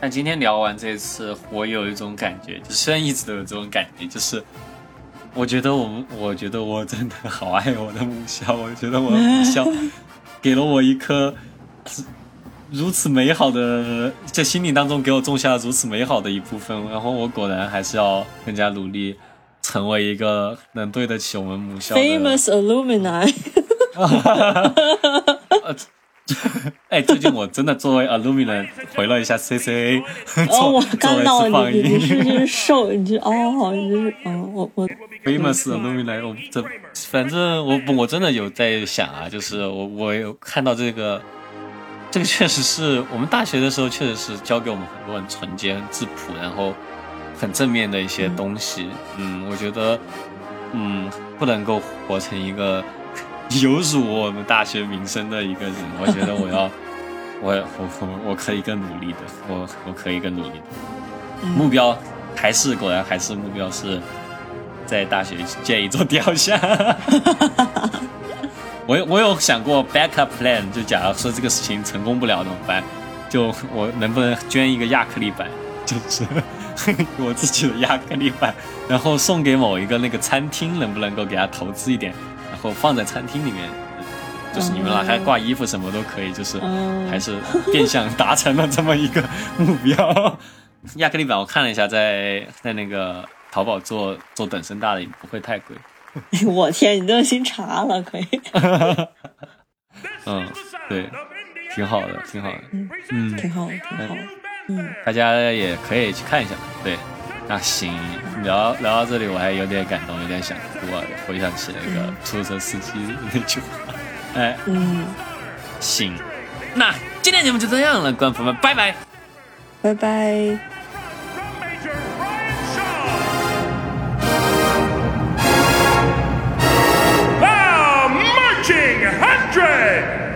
但今天聊完这次，我有一种感觉，就虽然一直都有这种感觉，就是我觉得我们，我觉得我真的好爱我的母校，我觉得我的母校 给了我一颗。如此美好的，在心灵当中给我种下了如此美好的一部分，然后我果然还是要更加努力，成为一个能对得起我们母校的 famous alumni。哎，最近我真的作为 alumni 回了一下 CCA，哦，我看到你，你是就是瘦，你是哦，你是哦，我我 famous alumni，我这反正我我真的有在想啊，就是我我有看到这个。这个确实是我们大学的时候，确实是教给我们很多很纯洁、很质朴，然后很正面的一些东西。嗯，我觉得，嗯，不能够活成一个 有辱我们大学名声的一个人。我觉得我要，我我我我可以更努力的，我我可以更努力的。目标还是果然还是目标是在大学建一座雕像。我我有想过 backup plan，就假如说这个事情成功不了怎么办？就我能不能捐一个亚克力板，就是 我自己的亚克力板，然后送给某一个那个餐厅，能不能够给他投资一点，然后放在餐厅里面，就是你们拿它挂衣服什么都可以，就是还是变相达成了这么一个目标。亚克力板我看了一下，在在那个淘宝做做等身大的也不会太贵。我天，你都新查了，可以。嗯，对，挺好的，挺好的，嗯，挺好的，挺好的，嗯，嗯，大家也可以去看一下。对，那行，聊聊到这里，我还有点感动，有点想哭啊回想起那个出租车司机那句话。哎，嗯，行，那今天节目就这样了，观众们，拜拜，拜拜。The marching hundred。